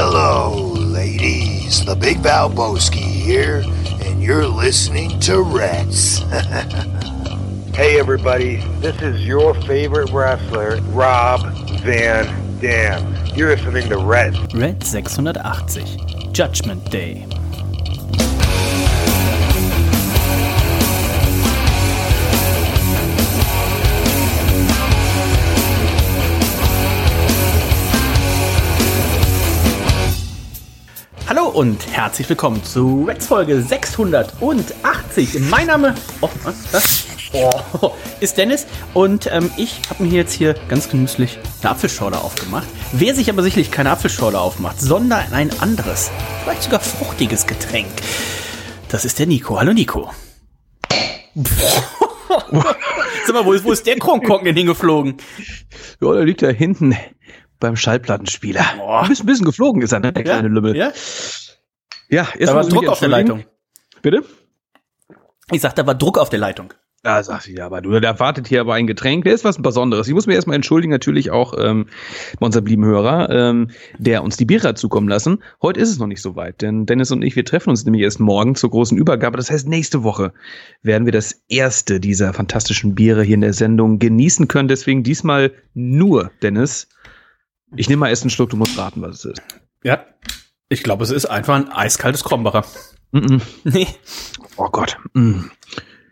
Hello, ladies. The Big Valboski here, and you're listening to Reds. Hey everybody, this is your favorite wrestler, Rob Van Dam. You're listening to Red. Red 680. Judgment Day. Hallo und herzlich willkommen zu Reds Folge 680. Mein Name oh, oh, ist Dennis und ähm, ich habe mir jetzt hier ganz genüsslich eine Apfelschorle aufgemacht. Wer sich aber sicherlich keine Apfelschorle aufmacht, sondern ein anderes, vielleicht sogar fruchtiges Getränk, das ist der Nico. Hallo Nico. Sag mal, wo ist, wo ist der Kronkorken denn hingeflogen? Ja, der liegt da hinten beim Schallplattenspieler. Boah. Ein bisschen, bisschen geflogen ist er, ne, der kleine Lümmel. Ja? Ja, Da war Druck auf der Leitung. Bitte? Ich sag, da war Druck auf der Leitung. Ja, sag ich, ja, aber du, da wartet hier aber ein Getränk. Der ist was Besonderes. Ich muss mir erstmal entschuldigen, natürlich auch ähm, bei unserem lieben Hörer, ähm, der uns die Biere zukommen lassen. Heute ist es noch nicht so weit, denn Dennis und ich, wir treffen uns nämlich erst morgen zur großen Übergabe. Das heißt, nächste Woche werden wir das erste dieser fantastischen Biere hier in der Sendung genießen können. Deswegen diesmal nur, Dennis. Ich nehme mal erst einen Schluck, du musst raten, was es ist. Ja. Ich glaube, es ist einfach ein eiskaltes Krombacher. Mm -mm. Nee. Oh Gott. Mm.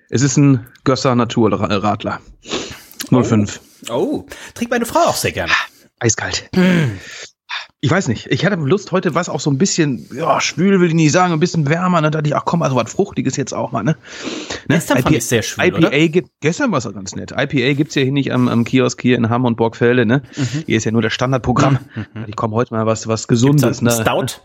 Es ist ein Gösser Naturradler. 05. Oh, trinkt meine Frau auch sehr gerne. Eiskalt. Ich weiß nicht. Ich hatte Lust heute, was auch so ein bisschen, ja, schwül will ich nicht sagen, ein bisschen wärmer. Ne? Da dachte ich, ach komm, also was Fruchtiges jetzt auch mal, ne? ne? Gestern fand ich sehr schwül, IPA oder? gibt, gestern war es ganz nett. IPA gibt's ja hier nicht am, am Kiosk hier in Hamm und Borgfelde, ne? Hier ist ja nur das Standardprogramm. Ich komme heute mal was, was Gesundes, ne? Stout?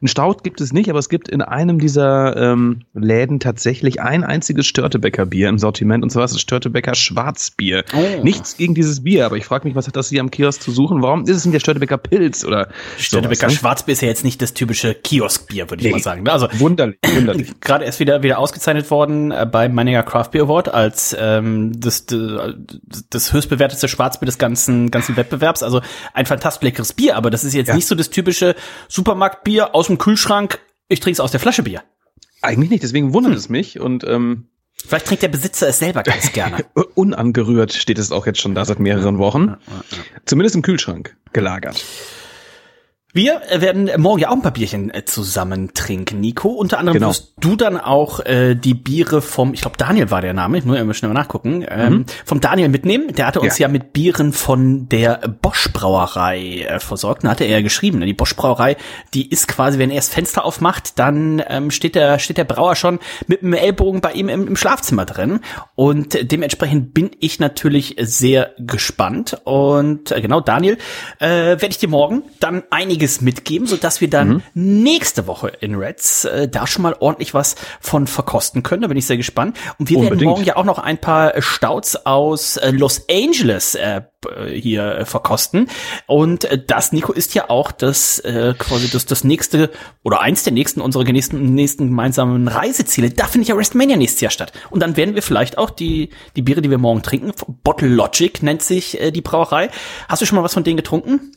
Ein Stout gibt es nicht, aber es gibt in einem dieser ähm, Läden tatsächlich ein einziges Störtebecker Bier im Sortiment und zwar ist es Störtebecker Schwarzbier. Oh. Nichts gegen dieses Bier, aber ich frage mich, was hat das hier am Kiosk zu suchen? Warum ist es nicht der Störtebecker Pilz oder Störtebecker sowas, ne? Schwarzbier ist ja jetzt nicht das typische Kioskbier, würde ich Nee. mal sagen. ne? Also Wunderlich, wunderlich. gerade erst wieder wieder ausgezeichnet worden äh, beim Meininger Craft Beer Award als ähm, das, das, das höchstbewertete Schwarzbier des ganzen ganzen Wettbewerbs. Also ein fantastisch leckeres Bier, aber das ist jetzt Ja. nicht so das typische Supermarktbier aus dem Kühlschrank. Ich trinke es aus der Flasche Bier. Eigentlich nicht, deswegen wundert es mich und ähm, Vielleicht trinkt der Besitzer es selber ganz gerne. unangerührt steht es auch jetzt schon da seit mehreren Wochen. Zumindest im Kühlschrank gelagert. Wir äh, werden morgen ja auch ein paar Bierchen äh, zusammen trinken, Nico. Unter anderem Genau. wirst du dann auch äh, die Biere vom, ich glaube Daniel war der Name, ich muss ja immer schnell mal nachgucken, ähm, vom Daniel mitnehmen. Der hatte uns ja. Ja. mit Bieren von der Bosch Brauerei äh, versorgt. Da hatte er ja geschrieben, ne? die Bosch Brauerei, die ist quasi, wenn er das Fenster aufmacht, dann ähm, steht der steht der Brauer schon mit dem Ellbogen bei ihm im, im Schlafzimmer drin. Und äh, dementsprechend bin ich natürlich sehr gespannt. Und äh, genau, Daniel, äh, werde ich dir morgen dann einiges mitgeben, so dass wir dann nächste Woche in Reds äh, da schon mal ordentlich was von verkosten können. Da bin ich sehr gespannt. Und wir werden Unbedingt. morgen ja auch noch ein paar Stouts aus äh, Los Angeles äh, b- hier äh, verkosten. Und äh, das, Nico, ist ja auch das äh, quasi das, das nächste oder eins der nächsten unserer nächsten, nächsten gemeinsamen Reiseziele. Da findet ja WrestleMania nächstes Jahr statt. Und dann werden wir vielleicht auch die, die Biere, die wir morgen trinken, Bottle Logic nennt sich äh, die Brauerei. Hast du schon mal was von denen getrunken?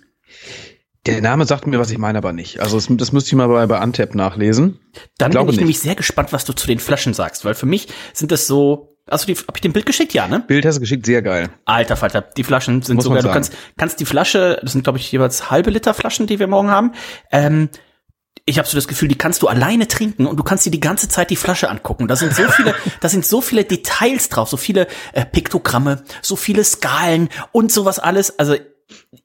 Der Name sagt mir, was ich meine, aber nicht. Also das, das müsste ich mal bei, bei Antep nachlesen. Dann Glaube bin ich nicht. nämlich sehr gespannt, was du zu den Flaschen sagst, weil für mich sind das so. Also die, hab ich dem Bild geschickt, ja, ne? Bild hast du geschickt, sehr geil. Alter Falter, die Flaschen sind Muss sogar, du kannst, kannst die Flasche, das sind glaube ich jeweils halbe Liter Flaschen, die wir morgen haben. Ähm, ich habe so das Gefühl, die kannst du alleine trinken und du kannst dir die ganze Zeit die Flasche angucken. Da sind so viele, da sind so viele Details drauf, so viele äh, Piktogramme, so viele Skalen und sowas alles. Also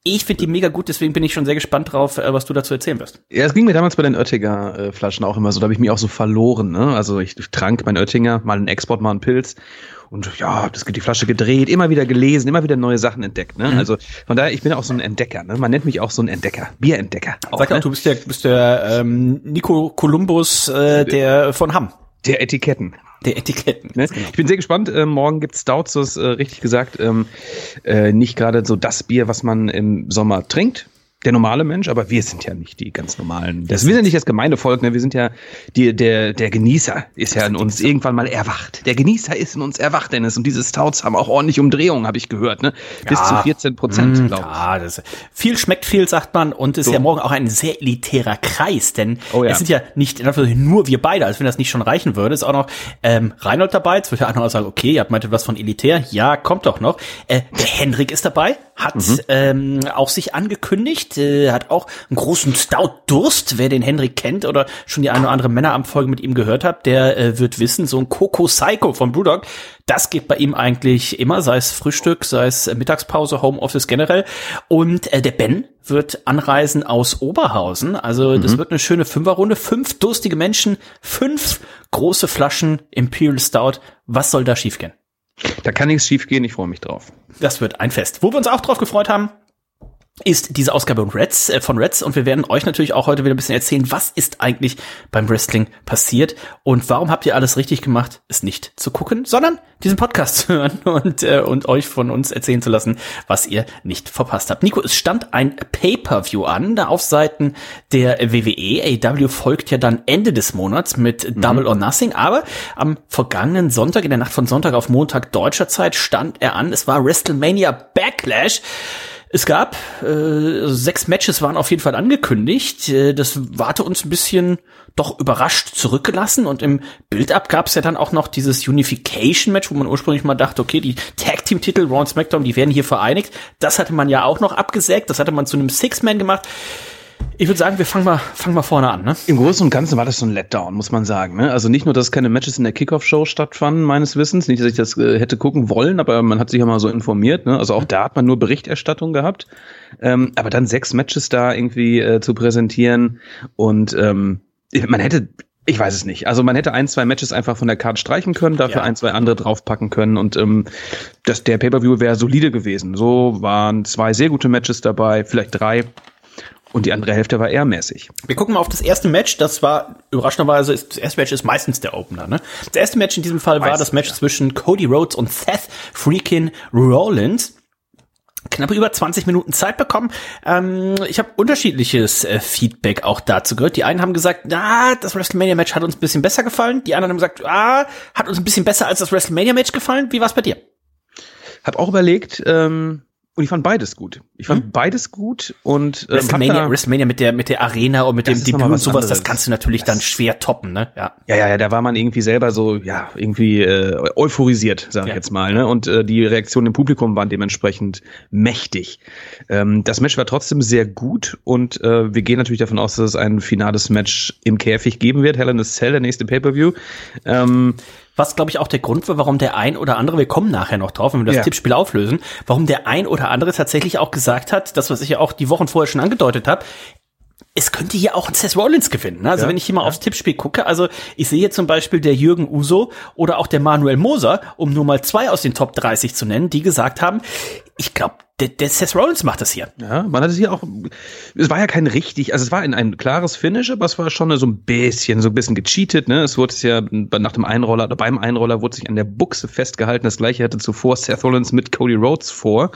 ich finde die mega gut, deswegen bin ich schon sehr gespannt drauf, äh, was du dazu erzählen wirst. Ja, es ging mir damals bei den Oettinger äh, Flaschen auch immer so, da habe ich mich auch so verloren. Ne? Also ich, trank mein Oettinger, mal einen Export, mal einen Pilz. Und ja, das geht die Flasche gedreht, immer wieder gelesen, immer wieder neue Sachen entdeckt. Ne? Also von daher, ich bin auch so ein Entdecker. Ne? Man nennt mich auch so ein Entdecker, Bierentdecker. Auch, Sag auch, ne? du bist der, bist der ähm, Nico Columbus, äh, der von Hamm, Der Etiketten. der Etiketten. Ne? Ich bin sehr gespannt. Äh, morgen gibt's Stouts, du hast äh, richtig gesagt, ähm, äh, nicht gerade so das Bier, was man im Sommer trinkt. Der normale Mensch, aber wir sind ja nicht die ganz normalen. Das, wir sind nicht das gemeine Volk, ne? wir sind ja die, der, der Genießer ist ja in uns irgendwann mal erwacht. Der Genießer ist in uns erwacht, Dennis. Und diese Stouts haben auch ordentlich Umdrehungen, habe ich gehört, ne? Bis Ja. zu 14 Prozent, Mm, glaube ich. Ja, das, viel schmeckt viel, sagt man, und ist So. ja morgen auch ein sehr elitärer Kreis, denn Oh ja. es sind ja nicht nur wir beide, als wenn das nicht schon reichen würde, ist auch noch ähm, Reinhold dabei, jetzt wird der andere auch sagen, okay, ihr habt meinte was von elitär, ja, kommt doch noch. Äh, der Henrik ist dabei, hat Mhm. ähm, auch sich angekündigt, äh, hat auch einen großen Stout-Durst, wer den Henrik kennt oder schon die eine oder andere Männeramtfolge mit ihm gehört hat, der äh, wird wissen, so ein Coco Psycho von Brewdog, das geht bei ihm eigentlich immer, sei es Frühstück, sei es äh, Mittagspause, Homeoffice generell. Und äh, der Ben wird anreisen aus Oberhausen. Also das wird eine schöne Fünferrunde. Fünf durstige Menschen, fünf große Flaschen Imperial Stout. Was soll da schiefgehen? Da kann nichts schief gehen, ich freue mich drauf. Das wird ein Fest. Wo wir uns auch drauf gefreut haben, ist diese Ausgabe von Reds, äh, von Reds und wir werden euch natürlich auch heute wieder ein bisschen erzählen, was ist eigentlich beim Wrestling passiert und warum habt ihr alles richtig gemacht, es nicht zu gucken, sondern diesen Podcast zu hören und, äh, und euch von uns erzählen zu lassen, was ihr nicht verpasst habt. Nico, es stand ein Pay-Per-View an, da auf Seiten der WWE. AEW folgt ja dann Ende des Monats mit Double or Nothing, aber am vergangenen Sonntag, in der Nacht von Sonntag auf Montag deutscher Zeit, stand er an. Es war WrestleMania Backlash. Es gab äh, sechs Matches waren auf jeden Fall angekündigt. Äh, das warte uns ein bisschen doch überrascht zurückgelassen und im Build-up gab es ja dann auch noch dieses Unification-Match, wo man ursprünglich mal dachte, okay, die Tag-Team-Titel Raw und SmackDown, die werden hier vereinigt. Das hatte man ja auch noch abgesägt. Das hatte man zu einem Six-Man gemacht. Ich würde sagen, wir fangen mal, fangen mal vorne an. Ne? Im Großen und Ganzen war das so ein Letdown, muss man sagen. Ne? Also nicht nur, dass keine Matches in der Kickoff-Show stattfanden, meines Wissens. Nicht, dass ich das äh, hätte gucken wollen, aber man hat sich ja mal so informiert. Ne? Also auch da hat man nur Berichterstattung gehabt. Ähm, aber dann sechs Matches da irgendwie äh, zu präsentieren und ähm, man hätte ich weiß es nicht. Also man hätte ein, zwei Matches einfach von der Karte streichen können, dafür Ja. ein, zwei andere draufpacken können und ähm, das, der Pay-Per-View wäre solide gewesen. So waren zwei sehr gute Matches dabei, vielleicht drei. Und die andere Hälfte war eher mäßig. Wir gucken mal auf das erste Match. Das war überraschenderweise, ist, das erste Match ist meistens der Opener. Ne? Das erste Match in diesem Fall war Meistens, das Match ja. zwischen Cody Rhodes und Seth Freakin Rollins. Knapp über 20 Minuten Zeit bekommen. Ähm, ich habe unterschiedliches äh, Feedback auch dazu gehört. Die einen haben gesagt, na, das WrestleMania-Match hat uns ein bisschen besser gefallen. Die anderen haben gesagt, ah, hat uns ein bisschen besser als das WrestleMania-Match gefallen. Wie war's bei dir? Hab auch überlegt, ähm, und ich fand beides gut. Ich fand Hm? beides gut und ähm, WrestleMania, WrestleMania mit der mit der Arena und mit Das dem Debüt und was sowas, das anderes. kannst du natürlich dann Das- schwer toppen, ne? Ja. ja, ja, ja, da war man irgendwie selber so, ja, irgendwie äh, euphorisiert, sag ich Ja. jetzt mal, ne? Und äh, die Reaktionen im Publikum waren dementsprechend mächtig. Ähm, das Match war trotzdem sehr gut und äh, wir gehen natürlich davon aus, dass es ein finales Match im Käfig geben wird. Hell in a Cell, der nächste Pay-Per-View. Ähm, Was, glaube ich, auch der Grund war, warum der ein oder andere, wir kommen nachher noch drauf, wenn wir das Ja. Tippspiel auflösen, warum der ein oder andere tatsächlich auch gesagt hat, das, was ich ja auch die Wochen vorher schon angedeutet habe, es könnte hier auch ein Seth Rollins gewinnen. Ne? Also Ja, wenn ich hier mal aufs Tippspiel gucke, also ich sehe zum Beispiel der Jürgen Uso oder auch der Manuel Moser, um nur mal zwei aus den Top 30 zu nennen, die gesagt haben, ich glaube, der, der Seth Rollins macht das hier. Ja, man hat es hier auch, es war ja kein richtig, also es war ein, ein klares Finish, aber es war schon so ein bisschen, so ein bisschen gecheatet, ne? Es wurde es ja nach dem Einroller, oder beim Einroller wurde sich an der Buchse festgehalten. Das gleiche hatte zuvor Seth Rollins mit Cody Rhodes vor.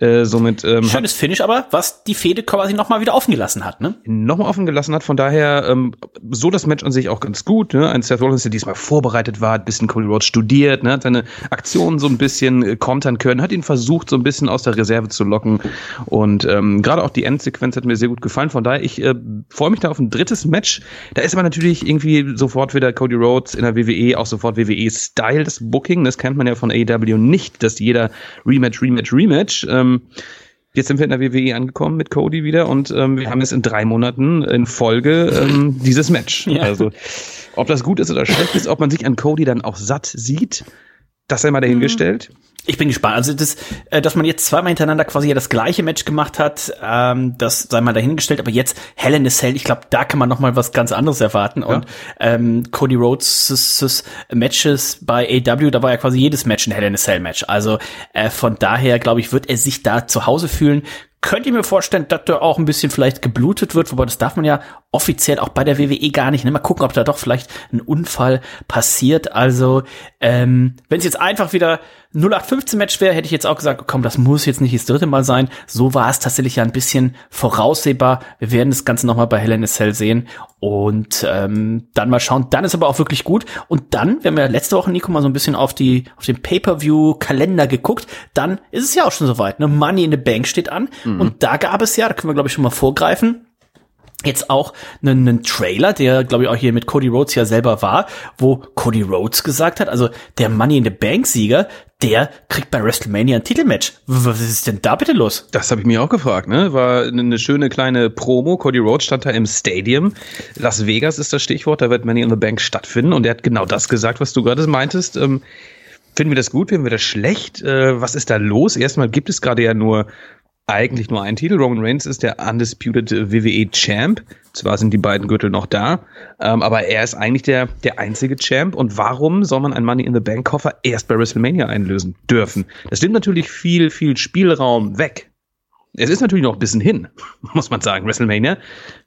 Äh, somit ähm, Schönes Finish, aber was die Fehde quasi nochmal wieder offen gelassen hat, ne? nochmal offen gelassen hat. Von daher ähm, so das Match an sich auch ganz gut. Ne? Ein Seth Rollins, der diesmal vorbereitet war, hat ein bisschen Cody Rhodes studiert, ne? hat seine Aktionen so ein bisschen äh, kontern können, hat ihn versucht, so ein bisschen aus der Reserve zu locken. Und ähm, gerade auch die Endsequenz hat mir sehr gut gefallen. Von daher, ich äh, freue mich da auf ein drittes Match. Da ist aber natürlich irgendwie sofort wieder Cody Rhodes in der WWE, auch sofort WWE-Style, das Booking. Das kennt man ja von AEW nicht, dass jeder Rematch, Rematch, Rematch. Ähm, Jetzt sind wir in der WWE angekommen mit Cody wieder und ähm, wir haben jetzt in drei Monaten in Folge ähm, dieses Match. Ja. Also ob das gut ist oder schlecht ist, ob man sich an Cody dann auch satt sieht, das sei mal dahingestellt. Ich bin gespannt. Also das, äh, dass man jetzt zweimal hintereinander quasi ja das gleiche Match gemacht hat, ähm, das sei mal dahingestellt. Aber jetzt Hell in a Cell, ich glaube, da kann man noch mal was ganz anderes erwarten. Und ähm, Cody Rhodes' Matches bei AW, da war ja quasi jedes Match ein Hell in a Cell Match. Also äh, von daher glaube ich, wird er sich da zu Hause fühlen. Könnt ihr mir vorstellen, dass da auch ein bisschen vielleicht geblutet wird, wobei das darf man ja offiziell auch bei der WWE gar nicht. Ne? Mal gucken, ob da doch vielleicht ein Unfall passiert. Also, ähm, wenn es jetzt einfach wieder 0815-Match wäre, hätte ich jetzt auch gesagt, komm, das muss jetzt nicht das dritte Mal sein. So war es tatsächlich ja ein bisschen voraussehbar. Wir werden das Ganze nochmal bei a Cell sehen und ähm, dann mal schauen. Dann ist aber auch wirklich gut. Und dann, wir haben ja letzte Woche, Nico, mal so ein bisschen auf die auf den Pay-Per-View-Kalender geguckt, dann ist es ja auch schon soweit. Ne? Money in the Bank steht an. Mhm. Und da gab es ja, da können wir, glaube ich, schon mal vorgreifen, jetzt auch einen, einen Trailer, der glaube ich auch hier mit Cody Rhodes ja selber war, wo Cody Rhodes gesagt hat, also der Money in the Bank Sieger, der kriegt bei WrestleMania ein Titelmatch. Was ist denn da bitte los? Das habe ich mir auch gefragt, ne? War eine schöne kleine Promo. Cody Rhodes stand da im Stadium. Las Vegas ist das Stichwort, da wird Money in the Bank stattfinden und er hat genau das gesagt, was du gerade meintest. Ähm, finden wir das gut, finden wir das schlecht? Äh, was ist da los? Erstmal gibt es gerade ja nur eigentlich nur einen Titel. Roman Reigns ist der Undisputed WWE Champ. Zwar sind die beiden Gürtel noch da, ähm, aber er ist eigentlich der, der einzige Champ. Und warum soll man ein Money in the Bank Koffer erst bei WrestleMania einlösen dürfen? Das nimmt natürlich viel, viel Spielraum weg. Es ist natürlich noch ein bisschen hin, muss man sagen, WrestleMania.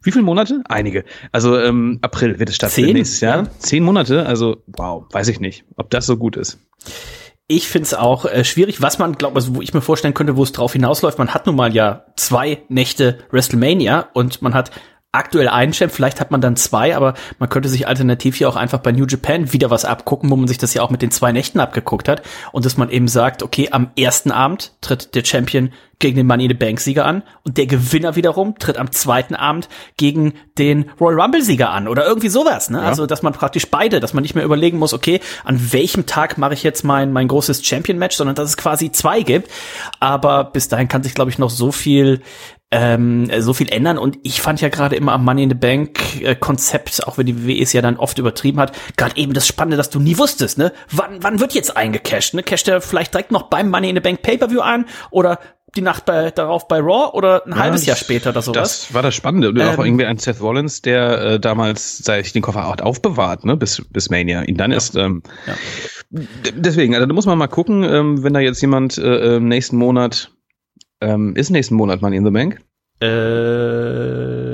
Wie viele Monate? Einige. Also ähm, April wird es stattfinden Zehn? nächstes Jahr. Ja. Zehn Monate, also wow, weiß ich nicht, ob das so gut ist. Ich finde es auch äh, schwierig, was man glaubt, also wo ich mir vorstellen könnte, wo es drauf hinausläuft. Man hat nun mal ja zwei Nächte WrestleMania und man hat aktuell einen Champ, vielleicht hat man dann zwei, aber man könnte sich alternativ hier auch einfach bei New Japan wieder was abgucken, wo man sich das ja auch mit den zwei Nächten abgeguckt hat und dass man eben sagt, okay, am ersten Abend tritt der Champion gegen den Money in the Bank Sieger an und der Gewinner wiederum tritt am zweiten Abend gegen den Royal Rumble Sieger an oder irgendwie sowas, ne? Ja. Also, dass man praktisch beide, dass man nicht mehr überlegen muss, okay, an welchem Tag mache ich jetzt mein mein großes Champion Match, sondern dass es quasi zwei gibt, aber bis dahin kann sich glaube ich noch so viel ähm, so viel ändern und ich fand ja gerade immer am Money in the Bank äh, Konzept, auch wenn die WWE es ja dann oft übertrieben hat, gerade eben das Spannende, dass du nie wusstest, ne? Wann, wann wird jetzt eingecasht, ne? Casht er vielleicht direkt noch beim Money in the Bank Pay-Per-View ein oder die Nacht bei, darauf bei Raw oder ein halbes das- Jahr später oder sowas? Das war das Spannende. Und auch Ähm, irgendwie ein Seth Rollins, der äh, damals sich den Koffer hat aufbewahrt, ne, bis, bis Mania. Ihn dann ist, ähm, Ja. deswegen, also da muss man mal gucken, ähm, wenn da jetzt jemand äh, im nächsten Monat, ähm, ist nächsten Monat Money in the Bank? Äh,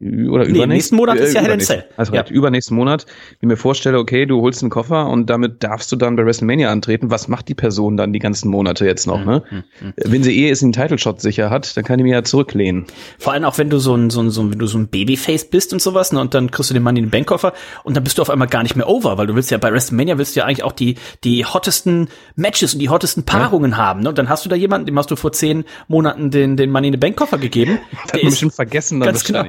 Oder Nee, übernächsten nächsten Monat ist ja Hell in a übernächsten- Cell. Also Ja. recht, übernächsten Monat, wie mir vorstelle, okay, du holst einen Koffer und damit darfst du dann bei WrestleMania antreten. Was macht die Person dann die ganzen Monate jetzt noch, ne? hm, Wenn sie eh jetzt einen Title-Shot sicher hat, dann kann die mir ja zurücklehnen. Vor allem auch wenn du so ein, so ein, so ein, wenn du so ein Babyface bist und sowas, ne, und dann kriegst du den Mann in den Bankkoffer und dann bist du auf einmal gar nicht mehr over, weil du willst ja bei WrestleMania willst du ja eigentlich auch die, die hottesten Matches und die hottesten Paarungen haben, ne? Und dann hast du da jemanden, dem hast du vor zehn Monaten den, den Money in the Bank Koffer gegeben. Das hat man bestimmt vergessen dann Ganz genau.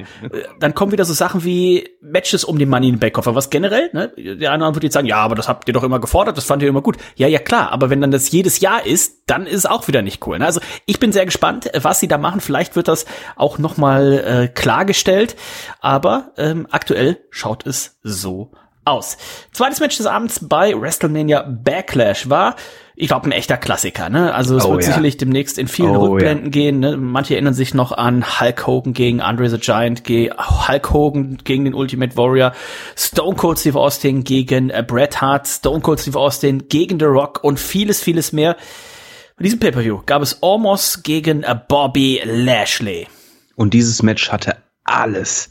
Dann kommen wieder so Sachen wie Matches um den Money in Bank Koffer, was generell, ne? Der eine wird jetzt sagen, ja, aber das habt ihr doch immer gefordert, das fand ihr immer gut. Ja, ja, klar, aber wenn dann das jedes Jahr ist, dann ist es auch wieder nicht cool. Ne? Also ich bin sehr gespannt, was sie da machen. Vielleicht wird das auch noch mal äh, klargestellt, aber ähm, aktuell schaut es so aus. Zweites Match des Abends bei WrestleMania Backlash war, ich glaube, ein echter Klassiker. Ne? Also es Oh, wird ja. sicherlich demnächst in vielen Oh, Rückblenden gehen. Ne? Manche erinnern sich noch an Hulk Hogan gegen Andre the Giant, ge Hulk Hogan gegen den Ultimate Warrior, Stone Cold Steve Austin gegen äh, Bret Hart, Stone Cold Steve Austin gegen The Rock und vieles, vieles mehr. Bei diesem Pay-Per-View gab es Omos gegen äh, Bobby Lashley. Und dieses Match hatte alles.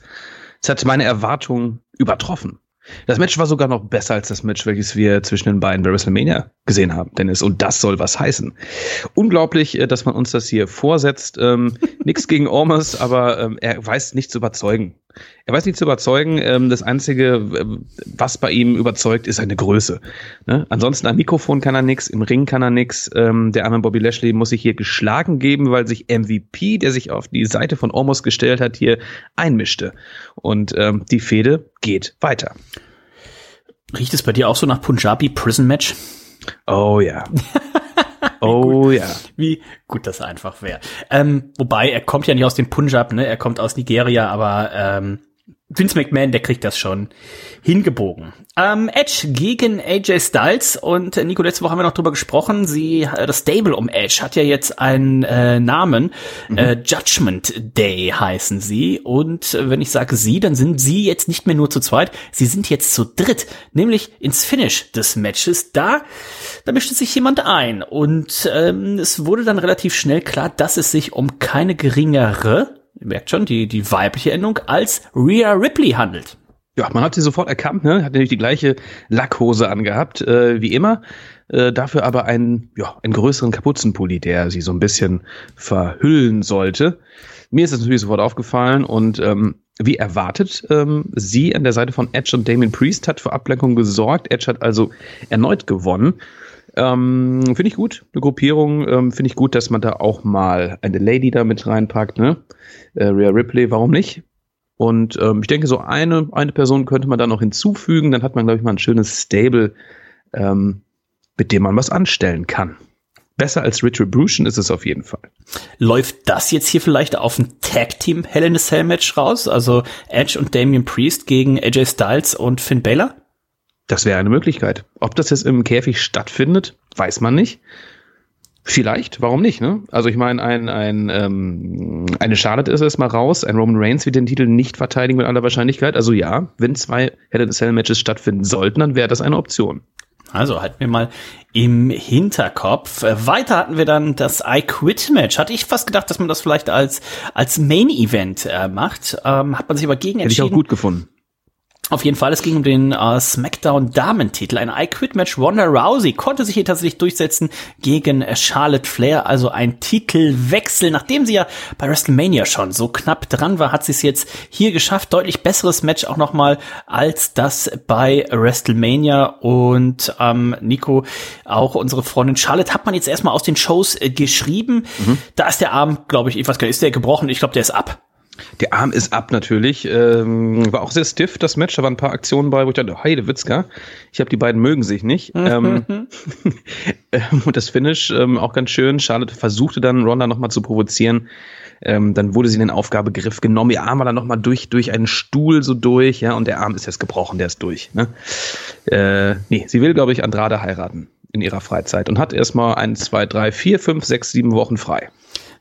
Es hat meine Erwartungen übertroffen. Das Match war sogar noch besser als das Match, welches wir zwischen den beiden bei WrestleMania gesehen haben, Dennis. Und das soll was heißen. Unglaublich, äh, dass man uns das hier vorsetzt. Ähm, Nichts gegen Ormus, aber ähm, er weiß nicht zu überzeugen. Er weiß nicht zu überzeugen. Ähm, das Einzige, was bei ihm überzeugt, ist seine Größe. Ne? Ansonsten am Mikrofon kann er nix, im Ring kann er nix. Ähm, der arme Bobby Lashley muss sich hier geschlagen geben, weil sich MVP, der sich auf die Seite von Ormus gestellt hat, hier einmischte. Und ähm, die Fehde geht weiter. Riecht es bei dir auch so nach Punjabi Prison Match? Oh ja. oh ja. Wie gut das einfach wäre. Ähm, wobei, er kommt ja nicht aus dem Punjab, ne? Er kommt aus Nigeria, aber ähm, Vince McMahon, der kriegt das schon hingebogen. Ähm, Edge gegen AJ Styles und äh, Nico, letzte Woche haben wir noch drüber gesprochen. Sie, äh, das Stable um Edge hat ja jetzt einen äh, Namen. Äh, Judgment Day heißen sie. Und äh, wenn ich sage sie, dann sind sie jetzt nicht mehr nur zu zweit. Sie sind jetzt zu dritt, nämlich ins Finish des Matches. Da, da mischte sich jemand ein und ähm, es wurde dann relativ schnell klar, dass es sich um keine geringere ihr merkt schon, die, die weibliche Endung als Rhea Ripley handelt. Ja, man hat sie sofort erkannt, ne? Hat nämlich die gleiche Lackhose angehabt, äh, wie immer. Äh, dafür aber einen, ja, einen größeren Kapuzenpulli, der sie so ein bisschen verhüllen sollte. Mir ist das natürlich sofort aufgefallen und ähm, wie erwartet, ähm, sie an der Seite von Edge und Damien Priest hat für Ablenkung gesorgt. Edge hat also erneut gewonnen. Ähm, finde ich gut, eine Gruppierung. Ähm, finde ich gut, dass man da auch mal eine Lady da mit reinpackt, ne? Äh, Rhea Ripley, warum nicht? Und ähm, ich denke, so eine, eine Person könnte man da noch hinzufügen. Dann hat man, glaube ich, mal ein schönes Stable, ähm, mit dem man was anstellen kann. Besser als Retribution ist es auf jeden Fall. Läuft das jetzt hier vielleicht auf ein Tag Team Hell in a Cell Match raus? Also Edge und Damian Priest gegen AJ Styles und Finn Balor? Das wäre eine Möglichkeit. Ob das jetzt im Käfig stattfindet, weiß man nicht. Vielleicht, warum nicht, ne? Also ich meine, ein, ein, ähm, eine Charlotte ist erstmal raus, ein Roman Reigns wird den Titel nicht verteidigen mit aller Wahrscheinlichkeit. Also ja, wenn zwei Hell in Cell Matches stattfinden sollten, dann wäre das eine Option. Also halten wir mal im Hinterkopf. Äh, weiter hatten wir dann das I Quit Match. Hatte ich fast gedacht, dass man das vielleicht als als Main Event äh, macht. Ähm, hat man sich aber gegen entschieden. Hätte ich auch gut gefunden. Auf jeden Fall, es ging um den äh, SmackDown Damentitel. Ein I Quit Match. Ronda Rousey konnte sich hier tatsächlich durchsetzen gegen äh, Charlotte Flair. Also ein Titelwechsel. Nachdem sie ja bei WrestleMania schon so knapp dran war, hat sie es jetzt hier geschafft. Deutlich besseres Match auch nochmal als das bei WrestleMania. Und ähm, Nico, auch unsere Freundin Charlotte, hat man jetzt erstmal aus den Shows äh, geschrieben. Mhm. Da ist der Arm, glaube ich, ich weiß gar nicht, ist der gebrochen? Ich glaube, der ist ab. Der Arm ist ab natürlich. Ähm, war auch sehr stiff, das Match. Da waren ein paar Aktionen bei, wo ich dachte, Heide Witzka. Ich habe die beiden mögen sich nicht. ähm, und das Finish ähm, auch ganz schön. Charlotte versuchte dann Ronda nochmal zu provozieren. Ähm, dann wurde sie in den Aufgabegriff genommen. Ihr Arm war dann nochmal durch, durch einen Stuhl so durch, ja, und der Arm ist jetzt gebrochen, der ist durch. Ne? Äh, nee, sie will, glaube ich, Andrade heiraten in ihrer Freizeit und hat erstmal ein, zwei, drei, vier, fünf, sechs, sieben Wochen frei.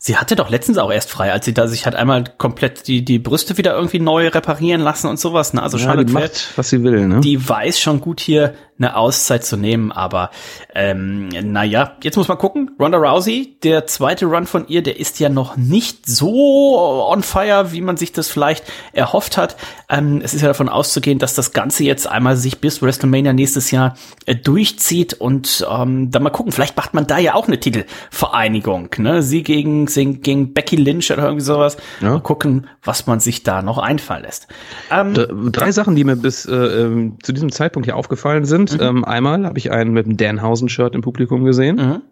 Sie hatte doch letztens auch erst frei, als sie da sich hat einmal komplett die, die Brüste wieder irgendwie neu reparieren lassen und sowas. Ne? Also ja, Charlotte macht, was sie will. Ne? Die weiß schon gut hier eine Auszeit zu nehmen, aber ähm, naja, jetzt muss man gucken. Ronda Rousey, der zweite Run von ihr, der ist ja noch nicht so on fire, wie man sich das vielleicht erhofft hat. Ähm, es ist ja davon auszugehen, dass das Ganze jetzt einmal sich bis WrestleMania nächstes Jahr äh, durchzieht und ähm, dann mal gucken, vielleicht macht man da ja auch eine Titelvereinigung. Ne? Sie gegen, gegen Becky Lynch oder irgendwie sowas. Ja. Mal gucken, was man sich da noch einfallen lässt. Ähm, Drei Sachen, die mir bis äh, ähm, zu diesem Zeitpunkt hier aufgefallen sind. Mhm. Ähm, einmal habe ich einen mit einem Danhausen-Shirt im Publikum gesehen. Mhm.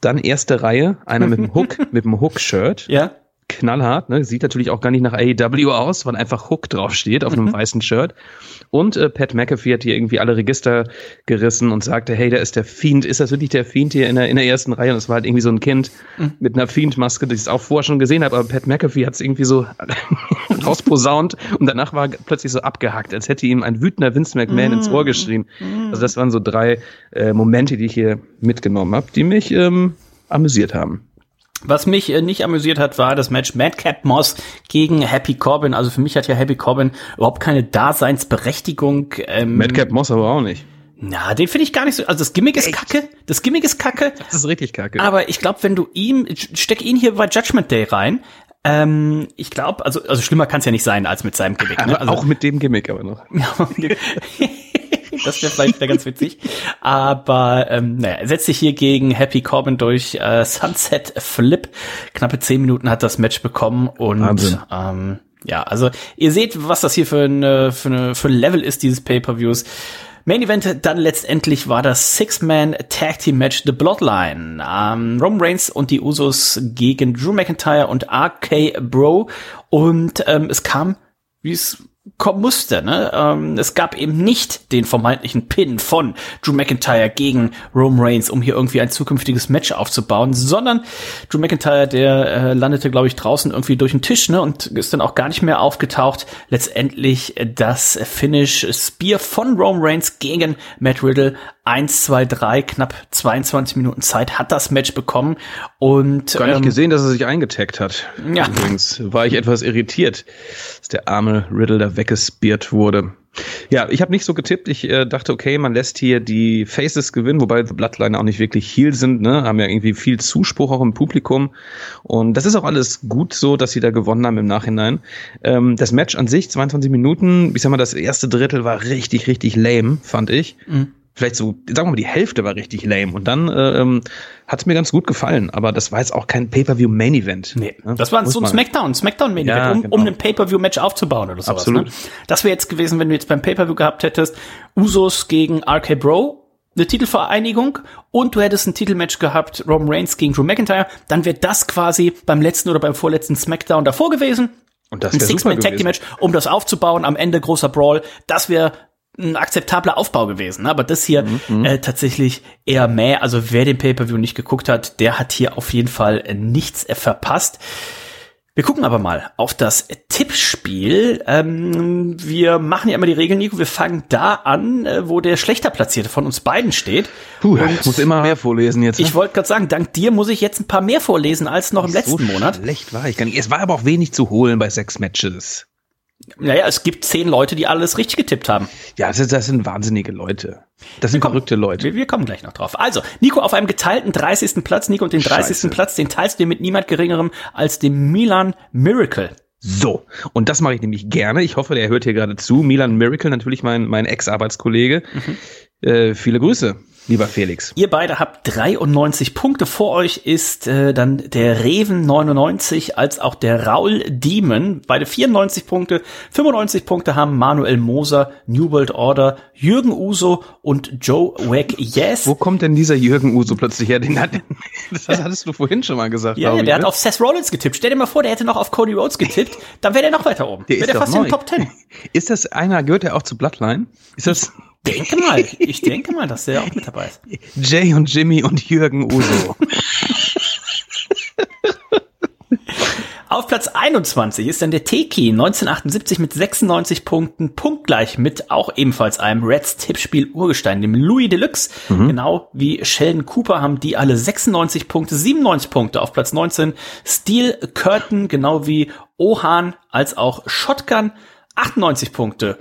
Dann erste Reihe, einer mit einem Hook, mit einem Hook-Shirt. Ja. Knallhart, ne? Sieht natürlich auch gar nicht nach AEW aus, weil einfach Hook draufsteht auf einem mhm. weißen Shirt. Und äh, Pat McAfee hat hier irgendwie alle Register gerissen und sagte, hey, da ist der Fiend. Ist das wirklich der Fiend hier in der, in der ersten Reihe? Und es war halt irgendwie so ein Kind mhm. mit einer Fiend-Maske, die ich es auch vorher schon gesehen habe. Aber Pat McAfee hat es irgendwie so rausposaunt und danach war plötzlich so abgehackt, als hätte ihm ein wütender Vince McMahon mhm. ins Ohr geschrien. Mhm. Also das waren so drei äh, Momente, die ich hier mitgenommen habe, die mich ähm, amüsiert haben. Was mich äh, nicht amüsiert hat, war das Match Madcap Moss gegen Happy Corbin. Also für mich hat ja Happy Corbin überhaupt keine Daseinsberechtigung. Ähm, Madcap Moss aber auch nicht. Na, den finde ich gar nicht so. Also das Gimmick ist Echt? kacke. Das Gimmick ist kacke. Das ist richtig kacke. Aber ich glaube, wenn du ihm, steck ihn hier bei Judgment Day rein. Ähm, ich glaube, also, also schlimmer kann es ja nicht sein als mit seinem Gimmick. Ne? Also, auch mit dem Gimmick aber noch. das wäre vielleicht wieder ganz witzig. Aber ähm, naja, er setzt sich hier gegen Happy Corbin durch äh, Sunset Flip. Knappe zehn Minuten hat das Match bekommen und ähm, ja, also ihr seht, was das hier für, eine, für, eine, für ein Level ist, dieses Pay-Per-Views. Main Event dann letztendlich war das Six-Man Tag Team Match The Bloodline. Ähm, Roman Reigns und die Usos gegen Drew McIntyre und RK Bro. Und ähm, es kam, wie es kommen musste. Ne? Ähm, es gab eben nicht den vermeintlichen Pin von Drew McIntyre gegen Roman Reigns, um hier irgendwie ein zukünftiges Match aufzubauen, sondern Drew McIntyre, der äh, landete, glaube ich, draußen irgendwie durch den Tisch ne? und ist dann auch gar nicht mehr aufgetaucht. Letztendlich das Finish Spear von Roman Reigns gegen Matt Riddle 1, 2, 3, knapp 22 Minuten Zeit hat das Match bekommen und Gar nicht ähm, gesehen, dass er sich eingetaggt hat. Ja. Übrigens war ich etwas irritiert, dass der arme Riddle da weggespiert wurde. Ja, ich habe nicht so getippt. Ich äh, dachte, okay, man lässt hier die Faces gewinnen, wobei The Bloodline auch nicht wirklich heel sind, ne? Haben ja irgendwie viel Zuspruch auch im Publikum. Und das ist auch alles gut so, dass sie da gewonnen haben im Nachhinein. Ähm, das Match an sich, 22 Minuten, ich sag mal, das erste Drittel war richtig, richtig lame, fand ich. Mhm. Vielleicht so, sagen wir mal, die Hälfte war richtig lame. Und dann äh, ähm, hat es mir ganz gut gefallen. Aber das war jetzt auch kein Pay-Per-View-Main-Event. Nee, ne? das war Muss so ein Smackdown, Smackdown Main Ja, um, genau. um ein Pay-Per-View-Match aufzubauen oder sowas. Absolut. Ne? Das wäre jetzt gewesen, wenn du jetzt beim Pay-Per-View gehabt hättest, Usos gegen RK Bro, eine Titelvereinigung und du hättest ein Titelmatch gehabt, Roman Reigns gegen Drew McIntyre, dann wäre das quasi beim letzten oder beim vorletzten Smackdown davor gewesen. Und das Ein wäre super Six-Man Tag. Match, um das aufzubauen, am Ende großer Brawl, das wäre ein akzeptabler Aufbau gewesen. ne? Aber das hier Mhm, äh, tatsächlich eher mehr. Also wer den Pay-Per-View nicht geguckt hat, der hat hier auf jeden Fall äh, nichts äh, verpasst. Wir gucken aber mal auf das Tippspiel. Ähm, wir machen ja immer die Regeln, Nico. Wir fangen da an, äh, wo der schlechter Platzierte von uns beiden steht. Puh, ich muss immer mehr vorlesen jetzt. ne? Ich wollte gerade sagen, dank dir muss ich jetzt ein paar mehr vorlesen als noch im letzten so Monat. Schlecht war ich gar nicht. Es war aber auch wenig zu holen bei sechs Matches. Naja, es gibt zehn Leute, die alles richtig getippt haben. Ja, das, das sind wahnsinnige Leute. Das sind kommen- verrückte Leute. Wir, wir kommen gleich noch drauf. Also, Nico auf einem geteilten 30. Platz. Nico und den 30. Scheiße. Platz, den teilst du dir mit niemand geringerem als dem Milan Miracle. So, und das mache ich nämlich gerne. Ich hoffe, der hört hier gerade zu. Milan Miracle, natürlich mein, mein Ex-Arbeitskollege. Äh, viele Grüße, lieber Felix. Ihr beide habt 93 Punkte. Vor euch ist äh, dann der Reven 99 als auch der Raul Demon. Beide 94 Punkte. 95 Punkte haben Manuel Moser, New World Order, Jürgen Uso und Joe Wack Yes. Wo kommt denn dieser Jürgen Uso plötzlich her? Den hat, das hattest du vorhin schon mal gesagt. Ja, ja, ich, der hat ne? auf Seth Rollins getippt. Stell dir mal vor, der hätte noch auf Cody Rhodes getippt, dann wäre der noch weiter oben. Der Wäre ist der fast in neu. den Top 10. Ist das einer, gehört der auch zu Bloodline? Ist das Denke mal, ich denke mal, dass der auch mit dabei ist. Jay und Jimmy und Jürgen Uso? Auf Platz 21 ist dann der Teki 1978 mit 96 Punkten, punktgleich mit auch ebenfalls einem Reds Tippspiel Urgestein, dem Louis Deluxe. Genau wie Sheldon Cooper haben die alle 96 Punkte, 97 Punkte auf Platz 19. Steel Curtain, genau wie Ohan als auch Shotgun, 98 Punkte.